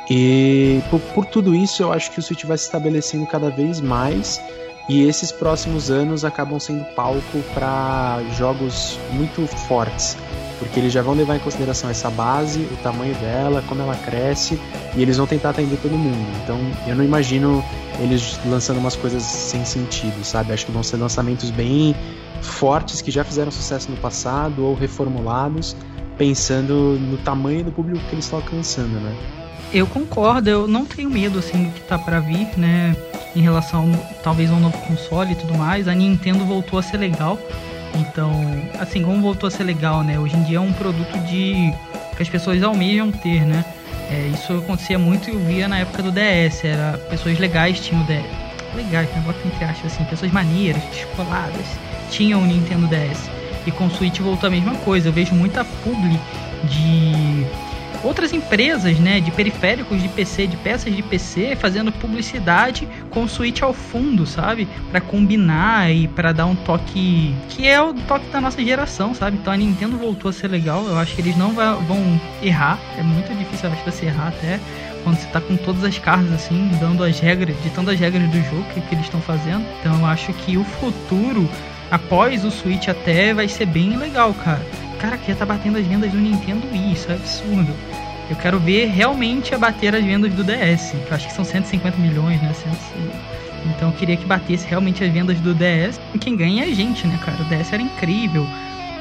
E por, por, tudo isso, eu acho que o Switch vai se estabelecendo cada vez mais. E esses próximos anos acabam sendo palco para jogos muito fortes porque eles já vão levar em consideração essa base, o tamanho dela, como ela cresce, e eles vão tentar atender todo mundo. Então eu não imagino eles lançando umas coisas sem sentido, sabe? Acho que vão ser lançamentos bem fortes que já fizeram sucesso no passado ou reformulados, pensando no tamanho do público que eles estão alcançando, né? Eu concordo, eu não tenho medo assim do que tá para vir, né? Em relação talvez a um novo console e tudo mais. A Nintendo voltou a ser legal então, assim, como voltou a ser legal, né? Hoje em dia é um produto de que as pessoas almejam ter, né? É, isso acontecia muito e eu via na época do DS. Era pessoas legais tinham o DS. Legais, né? Bota entre aspas assim, pessoas maneiras, descoladas, tinham o Nintendo DS. E com o Switch voltou a mesma coisa. Eu vejo muita publi de outras empresas, né, de periféricos de PC, de peças de PC, fazendo publicidade com Switch ao fundo, sabe? Para combinar e para dar um toque que é o toque da nossa geração, sabe? Então a Nintendo voltou a ser legal. Eu acho que eles não vão errar. É muito difícil, eu acho, você errar até quando você tá com todas as cartas assim, dando as regras, ditando as regras do jogo que, que eles estão fazendo. Então eu acho que o futuro após o Switch até vai ser bem legal, cara. Cara, que tá batendo as vendas do Nintendo Wii, isso é absurdo. Eu quero ver realmente abater as vendas do DS, que eu acho que são 150 milhões, né? Então eu queria que batesse realmente as vendas do DS. E quem ganha é a gente, né, cara? O DS era incrível,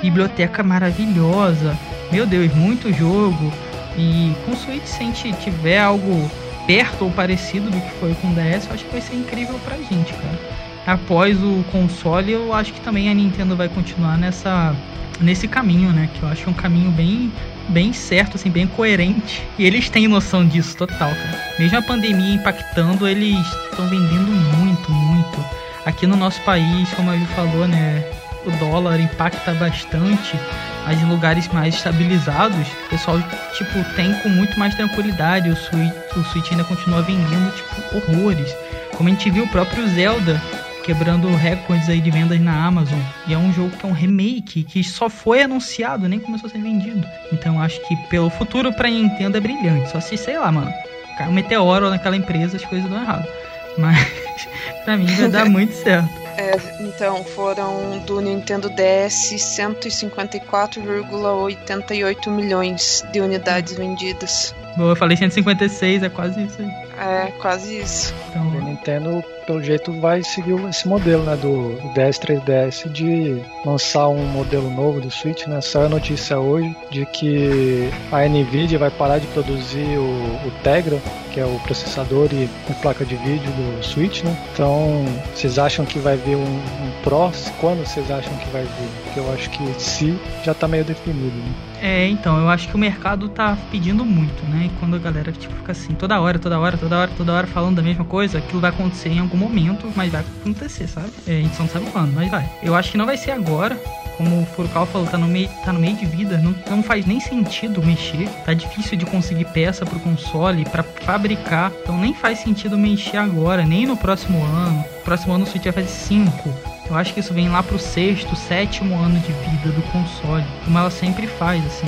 biblioteca maravilhosa, meu Deus, muito jogo. E com o Switch, se a gente tiver algo perto ou parecido do que foi com o DS, eu acho que vai ser incrível pra gente, cara após o console, eu acho que também a Nintendo vai continuar nessa nesse caminho, né? Que eu acho um caminho bem bem certo, assim, bem coerente. E eles têm noção disso total, cara. Mesmo a pandemia impactando, eles estão vendendo muito, muito. Aqui no nosso país, como a Ju falou, né? O dólar impacta bastante. Mas em lugares mais estabilizados, o pessoal, tipo, tem com muito mais tranquilidade. O Switch, o Switch ainda continua vendendo, tipo, horrores. Como a gente viu o próprio Zelda, quebrando recordes aí de vendas na Amazon. E é um jogo que é um remake, que só foi anunciado, nem começou a ser vendido. Então acho que pelo futuro pra Nintendo é brilhante. Só se, sei lá, mano, cai um meteoro naquela empresa, as coisas dão errado. Mas pra mim vai dar muito certo. É, então, foram do Nintendo DS 154,88 milhões de unidades vendidas. Boa, eu falei 156, é quase isso aí. É, quase isso. Então, o Nintendo, pelo jeito, vai seguir esse modelo, né, do DS 3DS de lançar um modelo novo do Switch, né? Saiu a notícia hoje de que a Nvidia vai parar de produzir o, o Tegra, que é o processador e a placa de vídeo do Switch, né? Então, vocês acham que vai vir um, um Pro? Quando vocês acham que vai vir? Porque eu acho que se já tá meio definido, né? É, então, eu acho que o mercado tá pedindo muito, né? E quando a galera tipo, fica assim, toda hora, toda hora, toda hora, toda hora falando da mesma coisa, aquilo vai acontecer em algum momento, mas vai acontecer, sabe? É, a gente só não sabe quando, mas vai. Eu acho que não vai ser agora, como o Furukawa falou, tá no meio, tá no meio de vida, não, não faz nem sentido mexer, tá difícil de conseguir peça pro console, para fabricar, então nem faz sentido mexer agora, nem no próximo ano. Próximo ano o Switch vai fazer 5. Eu acho que isso vem lá pro sexto, sétimo ano de vida do console, como ela sempre faz, assim.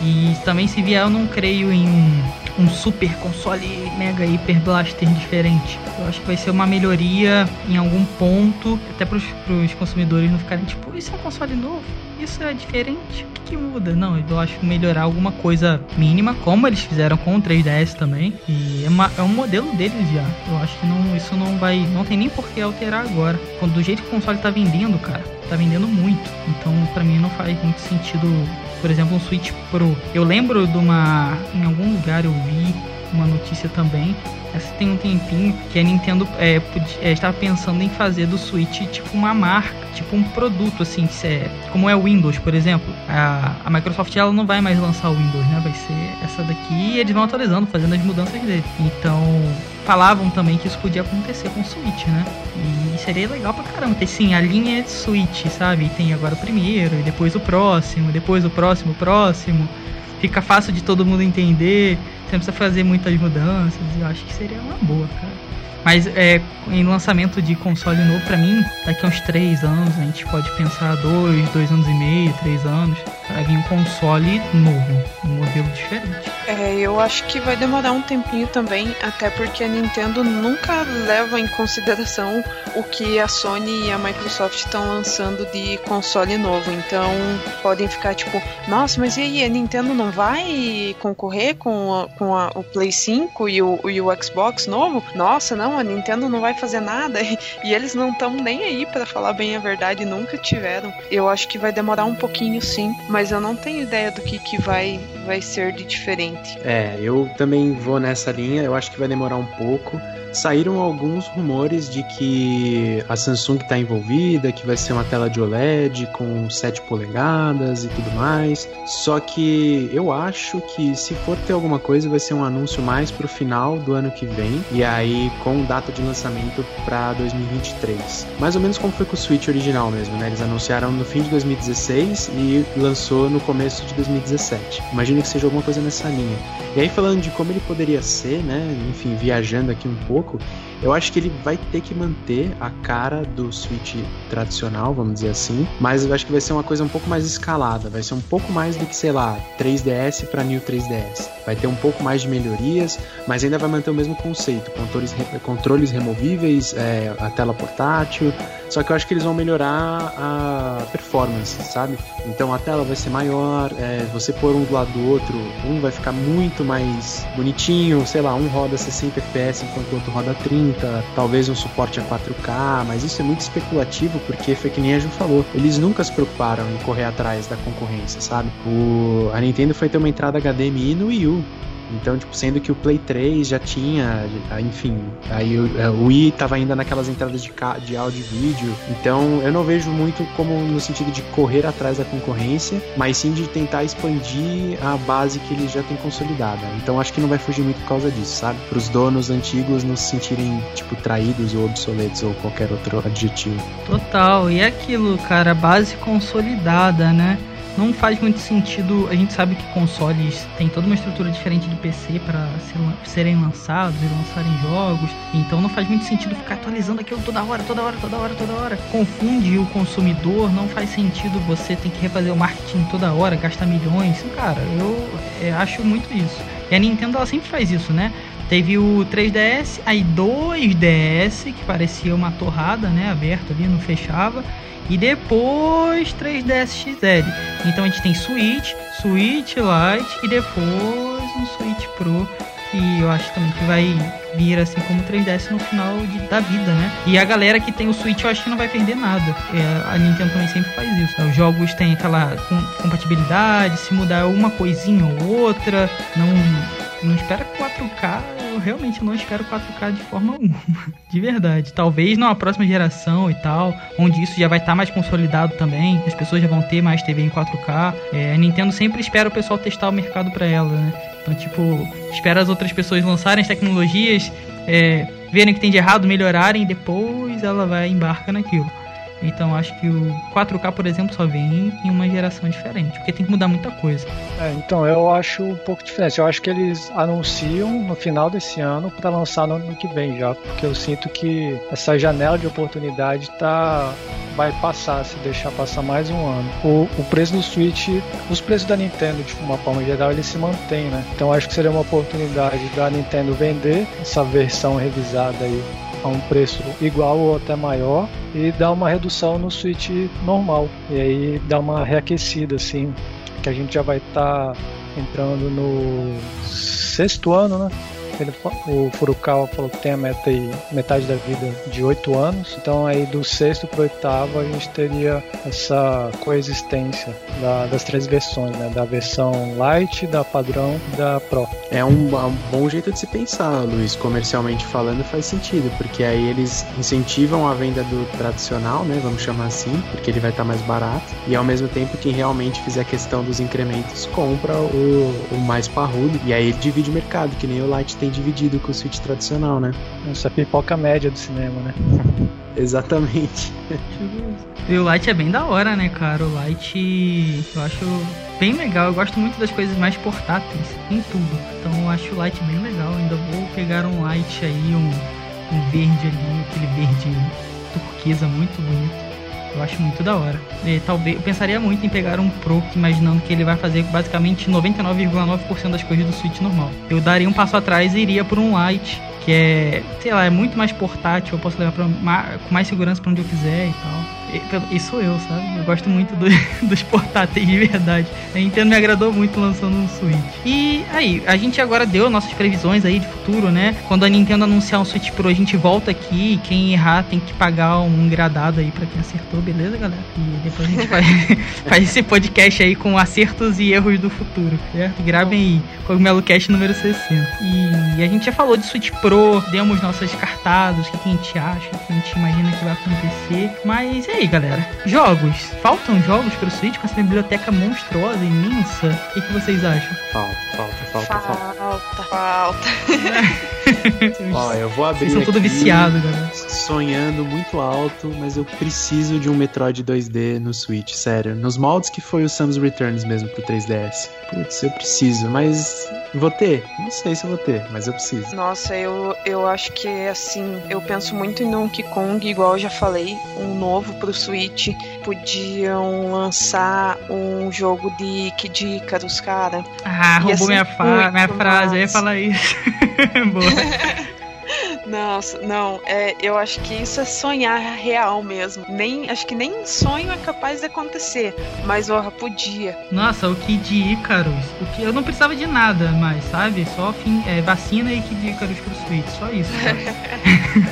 E também se vier, eu não creio em um, um super console mega hiper blaster diferente. Eu acho que vai ser uma melhoria em algum ponto, até pros, pros consumidores não ficarem tipo, isso é um console novo? Isso é diferente? O que, que muda? Não, eu acho melhorar alguma coisa mínima, como eles fizeram com o 3DS também. E é, uma, é um modelo deles já. Eu acho que não, isso não vai. Não tem nem por que alterar agora. Do jeito que o console tá vendendo, cara, tá vendendo muito. Então, para mim, não faz muito sentido, por exemplo, um Switch Pro. Eu lembro de uma. Em algum lugar eu vi uma notícia também essa tem um tempinho que a Nintendo é, é, estava pensando em fazer do Switch tipo uma marca, tipo um produto assim, é, como é o Windows, por exemplo. A, a Microsoft ela não vai mais lançar o Windows, né? Vai ser essa daqui e eles vão atualizando, fazendo as mudanças dele. Então, falavam também que isso podia acontecer com o Switch, né? E seria legal pra caramba. Tem sim a linha de Switch, sabe? E tem agora o primeiro, e depois o próximo, depois o próximo, o próximo. Fica fácil de todo mundo entender. Você não precisa fazer muitas mudanças. Eu acho que seria uma boa, cara. Mas é, em lançamento de console novo, para mim, daqui a uns 3 anos, a gente pode pensar 2, 2 anos e meio, 3 anos, para vir um console novo, um modelo diferente. É, eu acho que vai demorar um tempinho também, até porque a Nintendo nunca leva em consideração o que a Sony e a Microsoft estão lançando de console novo. Então podem ficar tipo, nossa, mas e aí, a Nintendo não vai concorrer com, a, com a, o Play 5 e o, e o Xbox novo? Nossa, não, a Nintendo não vai fazer nada. E eles não estão nem aí para falar bem a verdade, nunca tiveram. Eu acho que vai demorar um pouquinho sim, mas eu não tenho ideia do que, que vai, vai ser de diferente. É, eu também vou nessa linha, eu acho que vai demorar um pouco. Saíram alguns rumores de que a Samsung está envolvida, que vai ser uma tela de OLED com 7 polegadas e tudo mais. Só que eu acho que se for ter alguma coisa, vai ser um anúncio mais pro final do ano que vem e aí com data de lançamento para 2023. Mais ou menos como foi com o Switch original mesmo, né? Eles anunciaram no fim de 2016 e lançou no começo de 2017. Imagino que seja alguma coisa nessa linha. E aí falando de como ele poderia ser, né? Enfim, viajando aqui um pouco, pouco, eu acho que ele vai ter que manter a cara do Switch tradicional, vamos dizer assim, mas eu acho que vai ser uma coisa um pouco mais escalada, vai ser um pouco mais do que, sei lá, 3DS para New 3DS. Vai ter um pouco mais de melhorias, mas ainda vai manter o mesmo conceito, controles, controles removíveis, é, a tela portátil, só que eu acho que eles vão melhorar a performance, sabe? Então a tela vai ser maior, é, você pôr um do lado do outro, um vai ficar muito mais bonitinho, sei lá, um roda 60 FPS enquanto o outro roda 30, talvez um suporte a 4K, mas isso é muito especulativo porque foi que nem a Ju falou, eles nunca se preocuparam em correr atrás da concorrência, sabe? O, a Nintendo foi ter uma entrada HDMI no Wii U, então, tipo, sendo que o Play 3 já tinha, enfim, aí o, é, o Wii tava ainda naquelas entradas de, de áudio e vídeo. Então, eu não vejo muito como no sentido de correr atrás da concorrência, mas sim de tentar expandir a base que eles já têm consolidada. Então, acho que não vai fugir muito por causa disso, sabe? Para os donos antigos não se sentirem, tipo, traídos ou obsoletos ou qualquer outro adjetivo. Total, e é aquilo, cara, base consolidada, né? Não faz muito sentido. A gente sabe que consoles têm toda uma estrutura diferente de PC para serem lançados e lançarem jogos. Então não faz muito sentido ficar atualizando aquilo toda hora, toda hora, toda hora, toda hora. Confunde o consumidor, não faz sentido você ter que refazer o marketing toda hora, gastar milhões. Cara, eu é, acho muito isso. E a Nintendo ela sempre faz isso, né? Teve o 3DS, aí 2DS, que parecia uma torrada, né? Aberto ali, não fechava e depois 3DS XL. Então a gente tem Switch, Switch Lite e depois um Switch Pro que eu acho também que vai vir assim como 3DS no final de, da vida, né? E a galera que tem o Switch eu acho que não vai perder nada. É, a Nintendo também sempre faz isso. Né? Os jogos têm aquela compatibilidade, se mudar uma coisinha ou outra, não não espera 4K, eu realmente não espero 4K de forma alguma. De verdade. Talvez na próxima geração e tal, onde isso já vai estar tá mais consolidado também, as pessoas já vão ter mais TV em 4K. É, a Nintendo sempre espera o pessoal testar o mercado para ela, né? Então, tipo, espera as outras pessoas lançarem as tecnologias, é, verem o que tem de errado, melhorarem, e depois ela vai embarca naquilo. Então acho que o 4K, por exemplo, só vem em uma geração diferente, porque tem que mudar muita coisa. É, então eu acho um pouco diferente. Eu acho que eles anunciam no final desse ano para lançar no ano que vem já, porque eu sinto que essa janela de oportunidade tá vai passar se deixar passar mais um ano. O, o preço do Switch, os preços da Nintendo de uma forma geral, ele se mantém, né? Então acho que seria uma oportunidade da Nintendo vender essa versão revisada aí a um preço igual ou até maior e dá uma redução no Switch normal. E aí dá uma reaquecida, assim, que a gente já vai estar tá entrando no sexto ano, né? Ele, o Furukawa falou que tem a meta aí, metade da vida de 8 anos. Então aí do sexto para oitavo a gente teria essa coexistência da, das três versões, né? Da versão light, da padrão e da pro. É um, um, bom jeito de se pensar, Luiz. Comercialmente falando faz sentido, porque aí eles incentivam a venda do tradicional, né? Vamos chamar assim, porque ele vai estar mais barato. E ao mesmo tempo quem realmente fizer a questão dos incrementos compra o, o mais parrudo. E aí ele divide o mercado, que nem o light tem dividido com o Switch tradicional, né? Essa pipoca média do cinema, né? Exatamente. E o Light é bem da hora, né, cara? O Light eu acho bem legal. Eu gosto muito das coisas mais portáteis em tudo. Então eu acho o Light bem legal. Ainda vou pegar um Light aí, um, um verde ali, aquele verde turquesa muito bonito. Eu acho muito da hora. E, talvez eu pensaria muito em pegar um Pro, imaginando que ele vai fazer basicamente 99,9% das coisas do Switch normal. Eu daria um passo atrás e iria por um Lite, que é, sei lá, é muito mais portátil, eu posso levar pra, com mais segurança para onde eu quiser e tal. E sou eu, sabe? Eu gosto muito do, dos portáteis de verdade. A Nintendo me agradou muito lançando um Switch. E aí, a gente agora deu nossas previsões aí de futuro, né? Quando a Nintendo anunciar um Switch Pro, a gente volta aqui. Quem errar tem que pagar um gradado aí pra quem acertou, beleza, galera? E depois a gente faz, faz esse podcast aí com acertos e erros do futuro, certo? Gravem aí, Cogumelo Cast número 60. E a gente já falou de Switch Pro, demos nossas cartadas, o que, a gente acha, o que a gente imagina que vai acontecer. Mas e aí, galera? Jogos. Faltam jogos pro Switch com essa biblioteca monstruosa, imensa? O que, que vocês acham? Falta, falta, falta, falta. Falta, falta. Ó, eu vou abrir Vocês são tudo aqui, viciados, galera. sonhando muito alto, mas eu preciso de um Metroid 2D no Switch, sério. Nos moldes que foi o Samus Returns mesmo pro 3DS. Putz, eu preciso, mas vou ter? Não sei se eu vou ter, mas eu preciso. Nossa, eu, eu acho que assim, eu penso muito em Donkey Kong, igual eu já falei, um novo pro Switch. Podiam lançar um jogo de Kid Icarus, cara. Ah, roubou ser minha, fa- minha frase, eu ia falar isso. Boa. Nossa, não, é, eu acho que isso é sonhar real mesmo. Nem, acho que nem sonho é capaz de acontecer, mas ó, podia. Nossa, o Kid Icarus. O que, eu não precisava de nada mais, sabe? Só fim, é, vacina e Kid Icarus pro Switch. Só isso.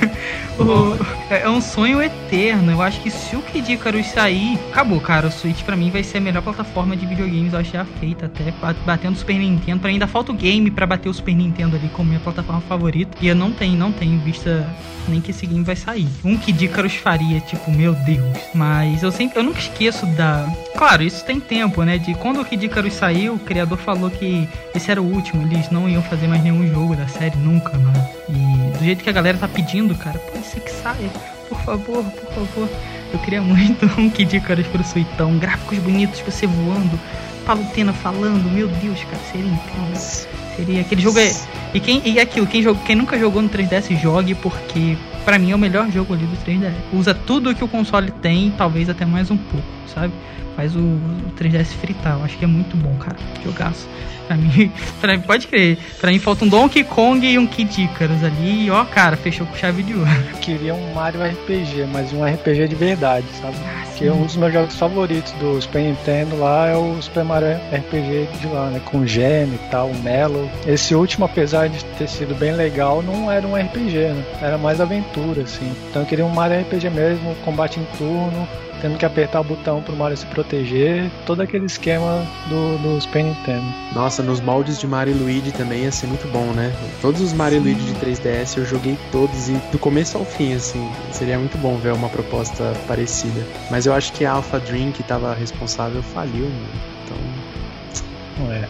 O- é é um sonho eterno. Eu acho que se o Kid Icarus sair, acabou, cara. O Switch pra mim vai ser a melhor plataforma de videogames, eu acho já feita até, ba- batendo o Super Nintendo. Pra ainda falta o game pra bater o Super Nintendo ali como minha plataforma favorita. E eu não tenho, não tenho vista nem que esse game vai sair. Um Kid Icarus faria, tipo, meu Deus. Mas eu sempre, eu nunca esqueço da. Claro, isso tem tempo, né? De quando o Kid Icarus saiu, o criador falou que esse era o último, eles não iam fazer mais nenhum jogo da série nunca, mano. E do jeito que a galera tá pedindo, cara, pode ser que saia. Por favor, por favor. Eu queria muito um Kid Icarus pro Suitão. Gráficos bonitos, você voando. Palutena falando, meu Deus, cara, seria incrível. Seria aquele jogo é. E quem e aquilo, quem, jogou, quem nunca jogou no 3DS, jogue, porque pra mim é o melhor jogo ali do 3DS. Usa tudo que o console tem, talvez até mais um pouco, sabe? Faz o, o 3DS fritar. Eu acho que é muito bom, cara. Jogaço. Pra mim, pra mim, pode crer. Pra mim falta um Donkey Kong e um Kid Icarus ali. E ó, cara, fechou com chave de ouro. Eu queria um Mario RPG, mas um RPG de verdade, sabe? Porque Sim. um dos meus jogos favoritos do Super Nintendo lá é o Super Mario RPG de lá, né? Com Gem e tal, o Mellow. Esse último, apesar de ter sido bem legal, não era um RPG, né? Era mais aventura, assim. Então eu queria um Mario RPG mesmo, combate em turno, tendo que apertar o botão pro Mario se proteger, todo aquele esquema do, do Super Nintendo. Nossa, nos moldes de Mario e Luigi também ia ser muito bom, né? Todos os Mario e Luigi de 3DS eu joguei todos e do começo ao fim, assim. Seria muito bom ver uma proposta parecida. Mas eu acho que a Alpha Dream, que tava responsável, faliu, mano. Então Não é.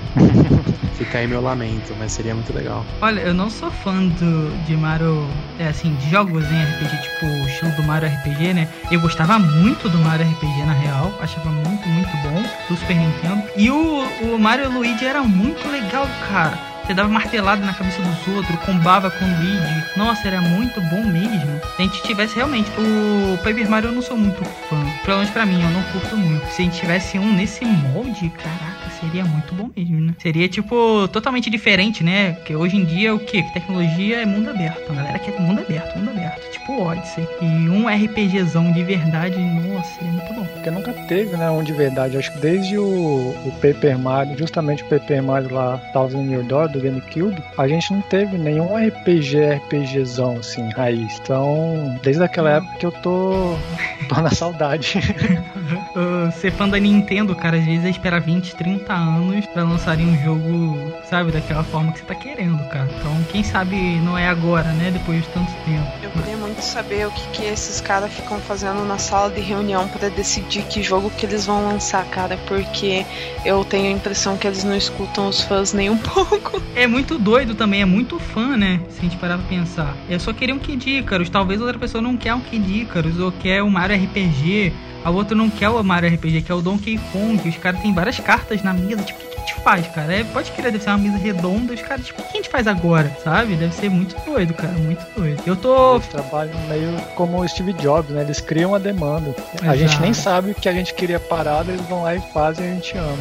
fica aí meu lamento, mas seria muito legal. Olha, eu não sou fã do, de Mario, é, assim, de jogos em RPG, tipo o estilo do Mario RPG, né? Eu gostava muito do Mario RPG na real, achava muito, muito bom, do Super Nintendo. E o, o Mario Luigi era muito legal, cara. Você dava martelada na cabeça dos outros, combava com o Luigi. Nossa, era muito bom mesmo. Se a gente tivesse realmente. O Paper Mario eu não sou muito fã. Pelo menos pra mim, eu não curto muito. Se a gente tivesse um nesse molde, caraca, seria muito bom mesmo, né? Seria, tipo, totalmente diferente, né? Porque hoje em dia o que? Tecnologia é mundo aberto. A galera quer mundo aberto, mundo aberto. Tipo Odyssey. E um RPGzão de verdade, nossa, seria muito bom. Porque nunca teve, né, um de verdade. Acho que desde o, o Paper Mario, justamente o Paper Mario lá, Thousand Year Door, do GameCube, a gente não teve nenhum RPG, RPGzão, assim, raiz. Então, desde aquela época que eu tô, tô na saudade. Uh, ser fã da Nintendo, cara, às vezes é esperar 20, 30 anos pra lançarem um jogo, sabe, daquela forma que você tá querendo, cara. Então, quem sabe não é agora, né? Depois de tanto tempo. Eu queria muito saber o que, que esses caras ficam fazendo na sala de reunião pra decidir que jogo que eles vão lançar, cara, porque eu tenho a impressão que eles não escutam os fãs nem um pouco. É muito doido também, é muito fã, né? Se a gente parar pra pensar. Eu só queria um Kid Icarus, talvez outra pessoa não quer um Kid Icarus, ou quer um Mario RPG, a outra não quer o Mario RPG, quer o Donkey Kong. Os caras têm várias cartas na mesa, tipo, a faz, cara? É, pode querer, deve ser uma mesa redonda, os caras, tipo, o que a gente faz agora, sabe? Deve ser muito doido, cara, muito doido. Eu tô... Eles trabalham meio como o Steve Jobs, né? Eles criam a demanda. A Exato. gente nem sabe o que a gente queria parado, eles vão lá e fazem e a gente ama.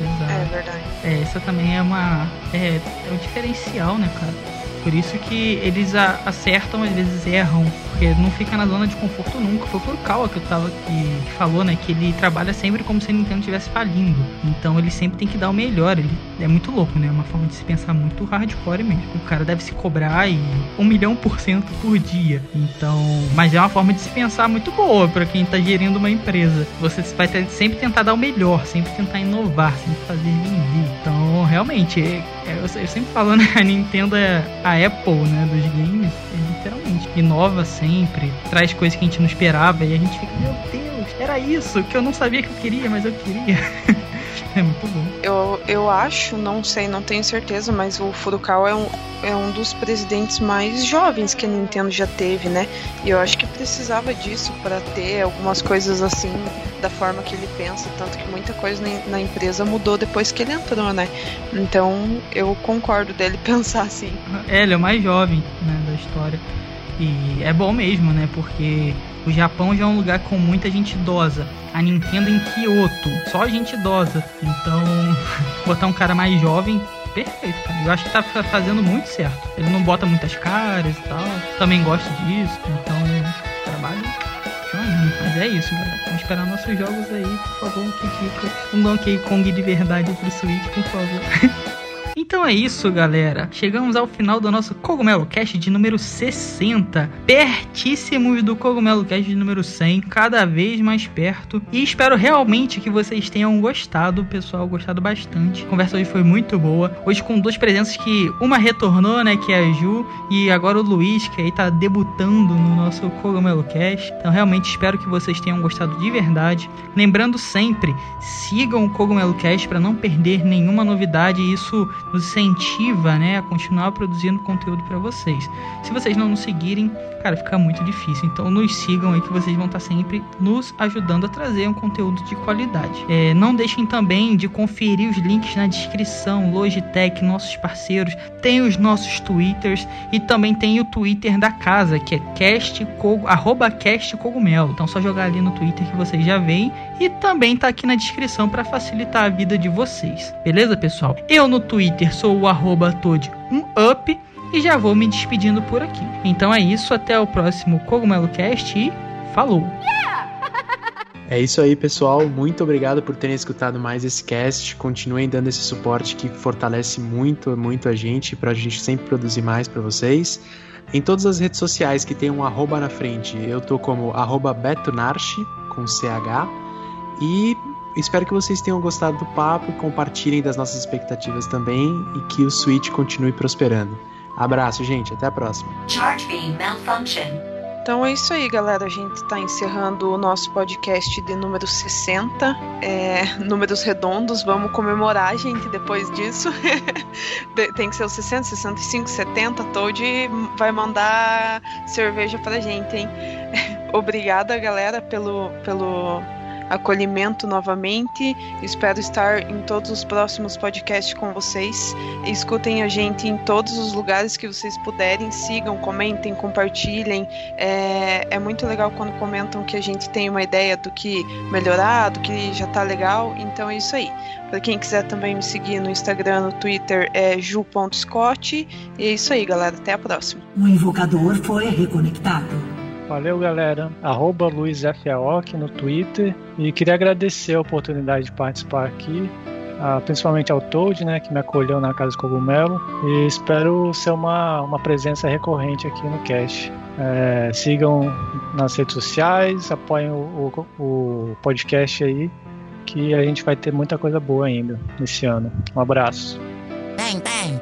É Exato. verdade. É, isso também é uma... É, é o diferencial, né, cara? Por isso que eles acertam, às vezes erram, porque não fica na zona de conforto nunca. Foi por Kawa que eu tava que, falou, né, que ele trabalha sempre como se a Nintendo estivesse falindo. Então ele sempre tem que dar o melhor. Ele é muito louco, né? É uma forma de se pensar muito hardcore mesmo. O cara deve se cobrar e um milhão por cento por dia. Então, mas é uma forma de se pensar muito boa para quem tá gerindo uma empresa. Você vai sempre tentar dar o melhor, sempre tentar inovar, sempre fazer vender. Então, realmente, é, é, eu, eu, sempre falo, né? A Nintendo é a Apple, né? Dos games, é, literalmente. Inova sempre, traz coisas que a gente não esperava e a gente fica, meu Deus, era isso que eu não sabia que eu queria, mas eu queria. É muito bom. Eu, eu acho, não sei, não tenho certeza, mas o Furukawa é um, é um dos presidentes mais jovens que a Nintendo já teve, né? E eu acho que precisava disso para ter algumas coisas assim, da forma que ele pensa. Tanto que muita coisa na, na empresa mudou depois que ele entrou, né? Então eu concordo dele pensar assim. É, ele é o mais jovem né, da história. E é bom mesmo, né? Porque o Japão já é um lugar com muita gente idosa a Nintendo em Kyoto. Só gente idosa. Então, botar um cara mais jovem, perfeito, cara. Eu acho que tá fazendo muito certo. Ele não bota muitas caras e tal. Também gosto disso. Então, trabalho. Mas é isso, galera. Vamos esperar nossos jogos aí, por favor. Um Donkey Kong de verdade pro Switch, por favor. Então é isso, galera. Chegamos ao final do nosso Cogumelo Cast de número 60. Pertíssimos do Cogumelo Cast de número 100, cada vez mais perto. E espero realmente que vocês tenham gostado, pessoal, gostado bastante. A conversa hoje foi muito boa. Hoje com duas presenças que uma retornou, né, que é a Ju, e agora o Luiz, que aí tá debutando no nosso Cogumelo Cast. Então realmente espero que vocês tenham gostado de verdade. Lembrando sempre, sigam o Cogumelo Cast para não perder nenhuma novidade. Isso nos incentiva, né, a continuar produzindo conteúdo para vocês. Se vocês não nos seguirem, cara, fica muito difícil. Então nos sigam aí que vocês vão estar tá sempre nos ajudando a trazer um conteúdo de qualidade. É, não deixem também de conferir os links na descrição, Logitech, nossos parceiros, tem os nossos twitters e também tem o Twitter da casa, que é cast, arroba cast cogumelo. Então só jogar ali no Twitter que vocês já veem e também tá aqui na descrição para facilitar a vida de vocês. Beleza, pessoal? Eu no Twitter sou o arroba Toad um up e já vou me despedindo por aqui. Então é isso, até o próximo Cogumelo Cast e falou! É isso aí, pessoal. Muito obrigado por terem escutado mais esse cast. Continuem dando esse suporte que fortalece muito, muito a gente, para a gente sempre produzir mais para vocês. Em todas as redes sociais que tem um arroba na frente, eu tô como arroba betonarchi, com CH. E espero que vocês tenham gostado do papo e compartilhem das nossas expectativas também e que o Switch continue prosperando. Abraço, gente. Até a próxima. Charge beam malfunction. Então é isso aí, galera. A gente está encerrando o nosso podcast de número 60. É, números redondos. Vamos comemorar, gente, depois disso. Tem que ser os 60, 65, 70. Toad vai mandar cerveja pra gente, hein? Obrigada, galera, pelo, pelo acolhimento novamente. Espero estar em todos os próximos podcasts com vocês. Escutem a gente em todos os lugares que vocês puderem. Sigam, comentem, compartilhem. É, é muito legal quando comentam que a gente tem uma ideia do que melhorar, do que já tá legal. Então é isso aí. Para quem quiser também me seguir no Instagram, no Twitter é ju.scott. E é isso aí, galera. Até a próxima. O invocador foi reconectado. Valeu, galera. Arroba aqui no Twitter. E queria agradecer a oportunidade de participar aqui, principalmente ao Toad, né, que me acolheu na Casa Cogumelo. E espero ser uma, uma presença recorrente aqui no cast. É, sigam nas redes sociais, apoiem o, o, o podcast aí, que a gente vai ter muita coisa boa ainda nesse ano. Um abraço. Bang, bang.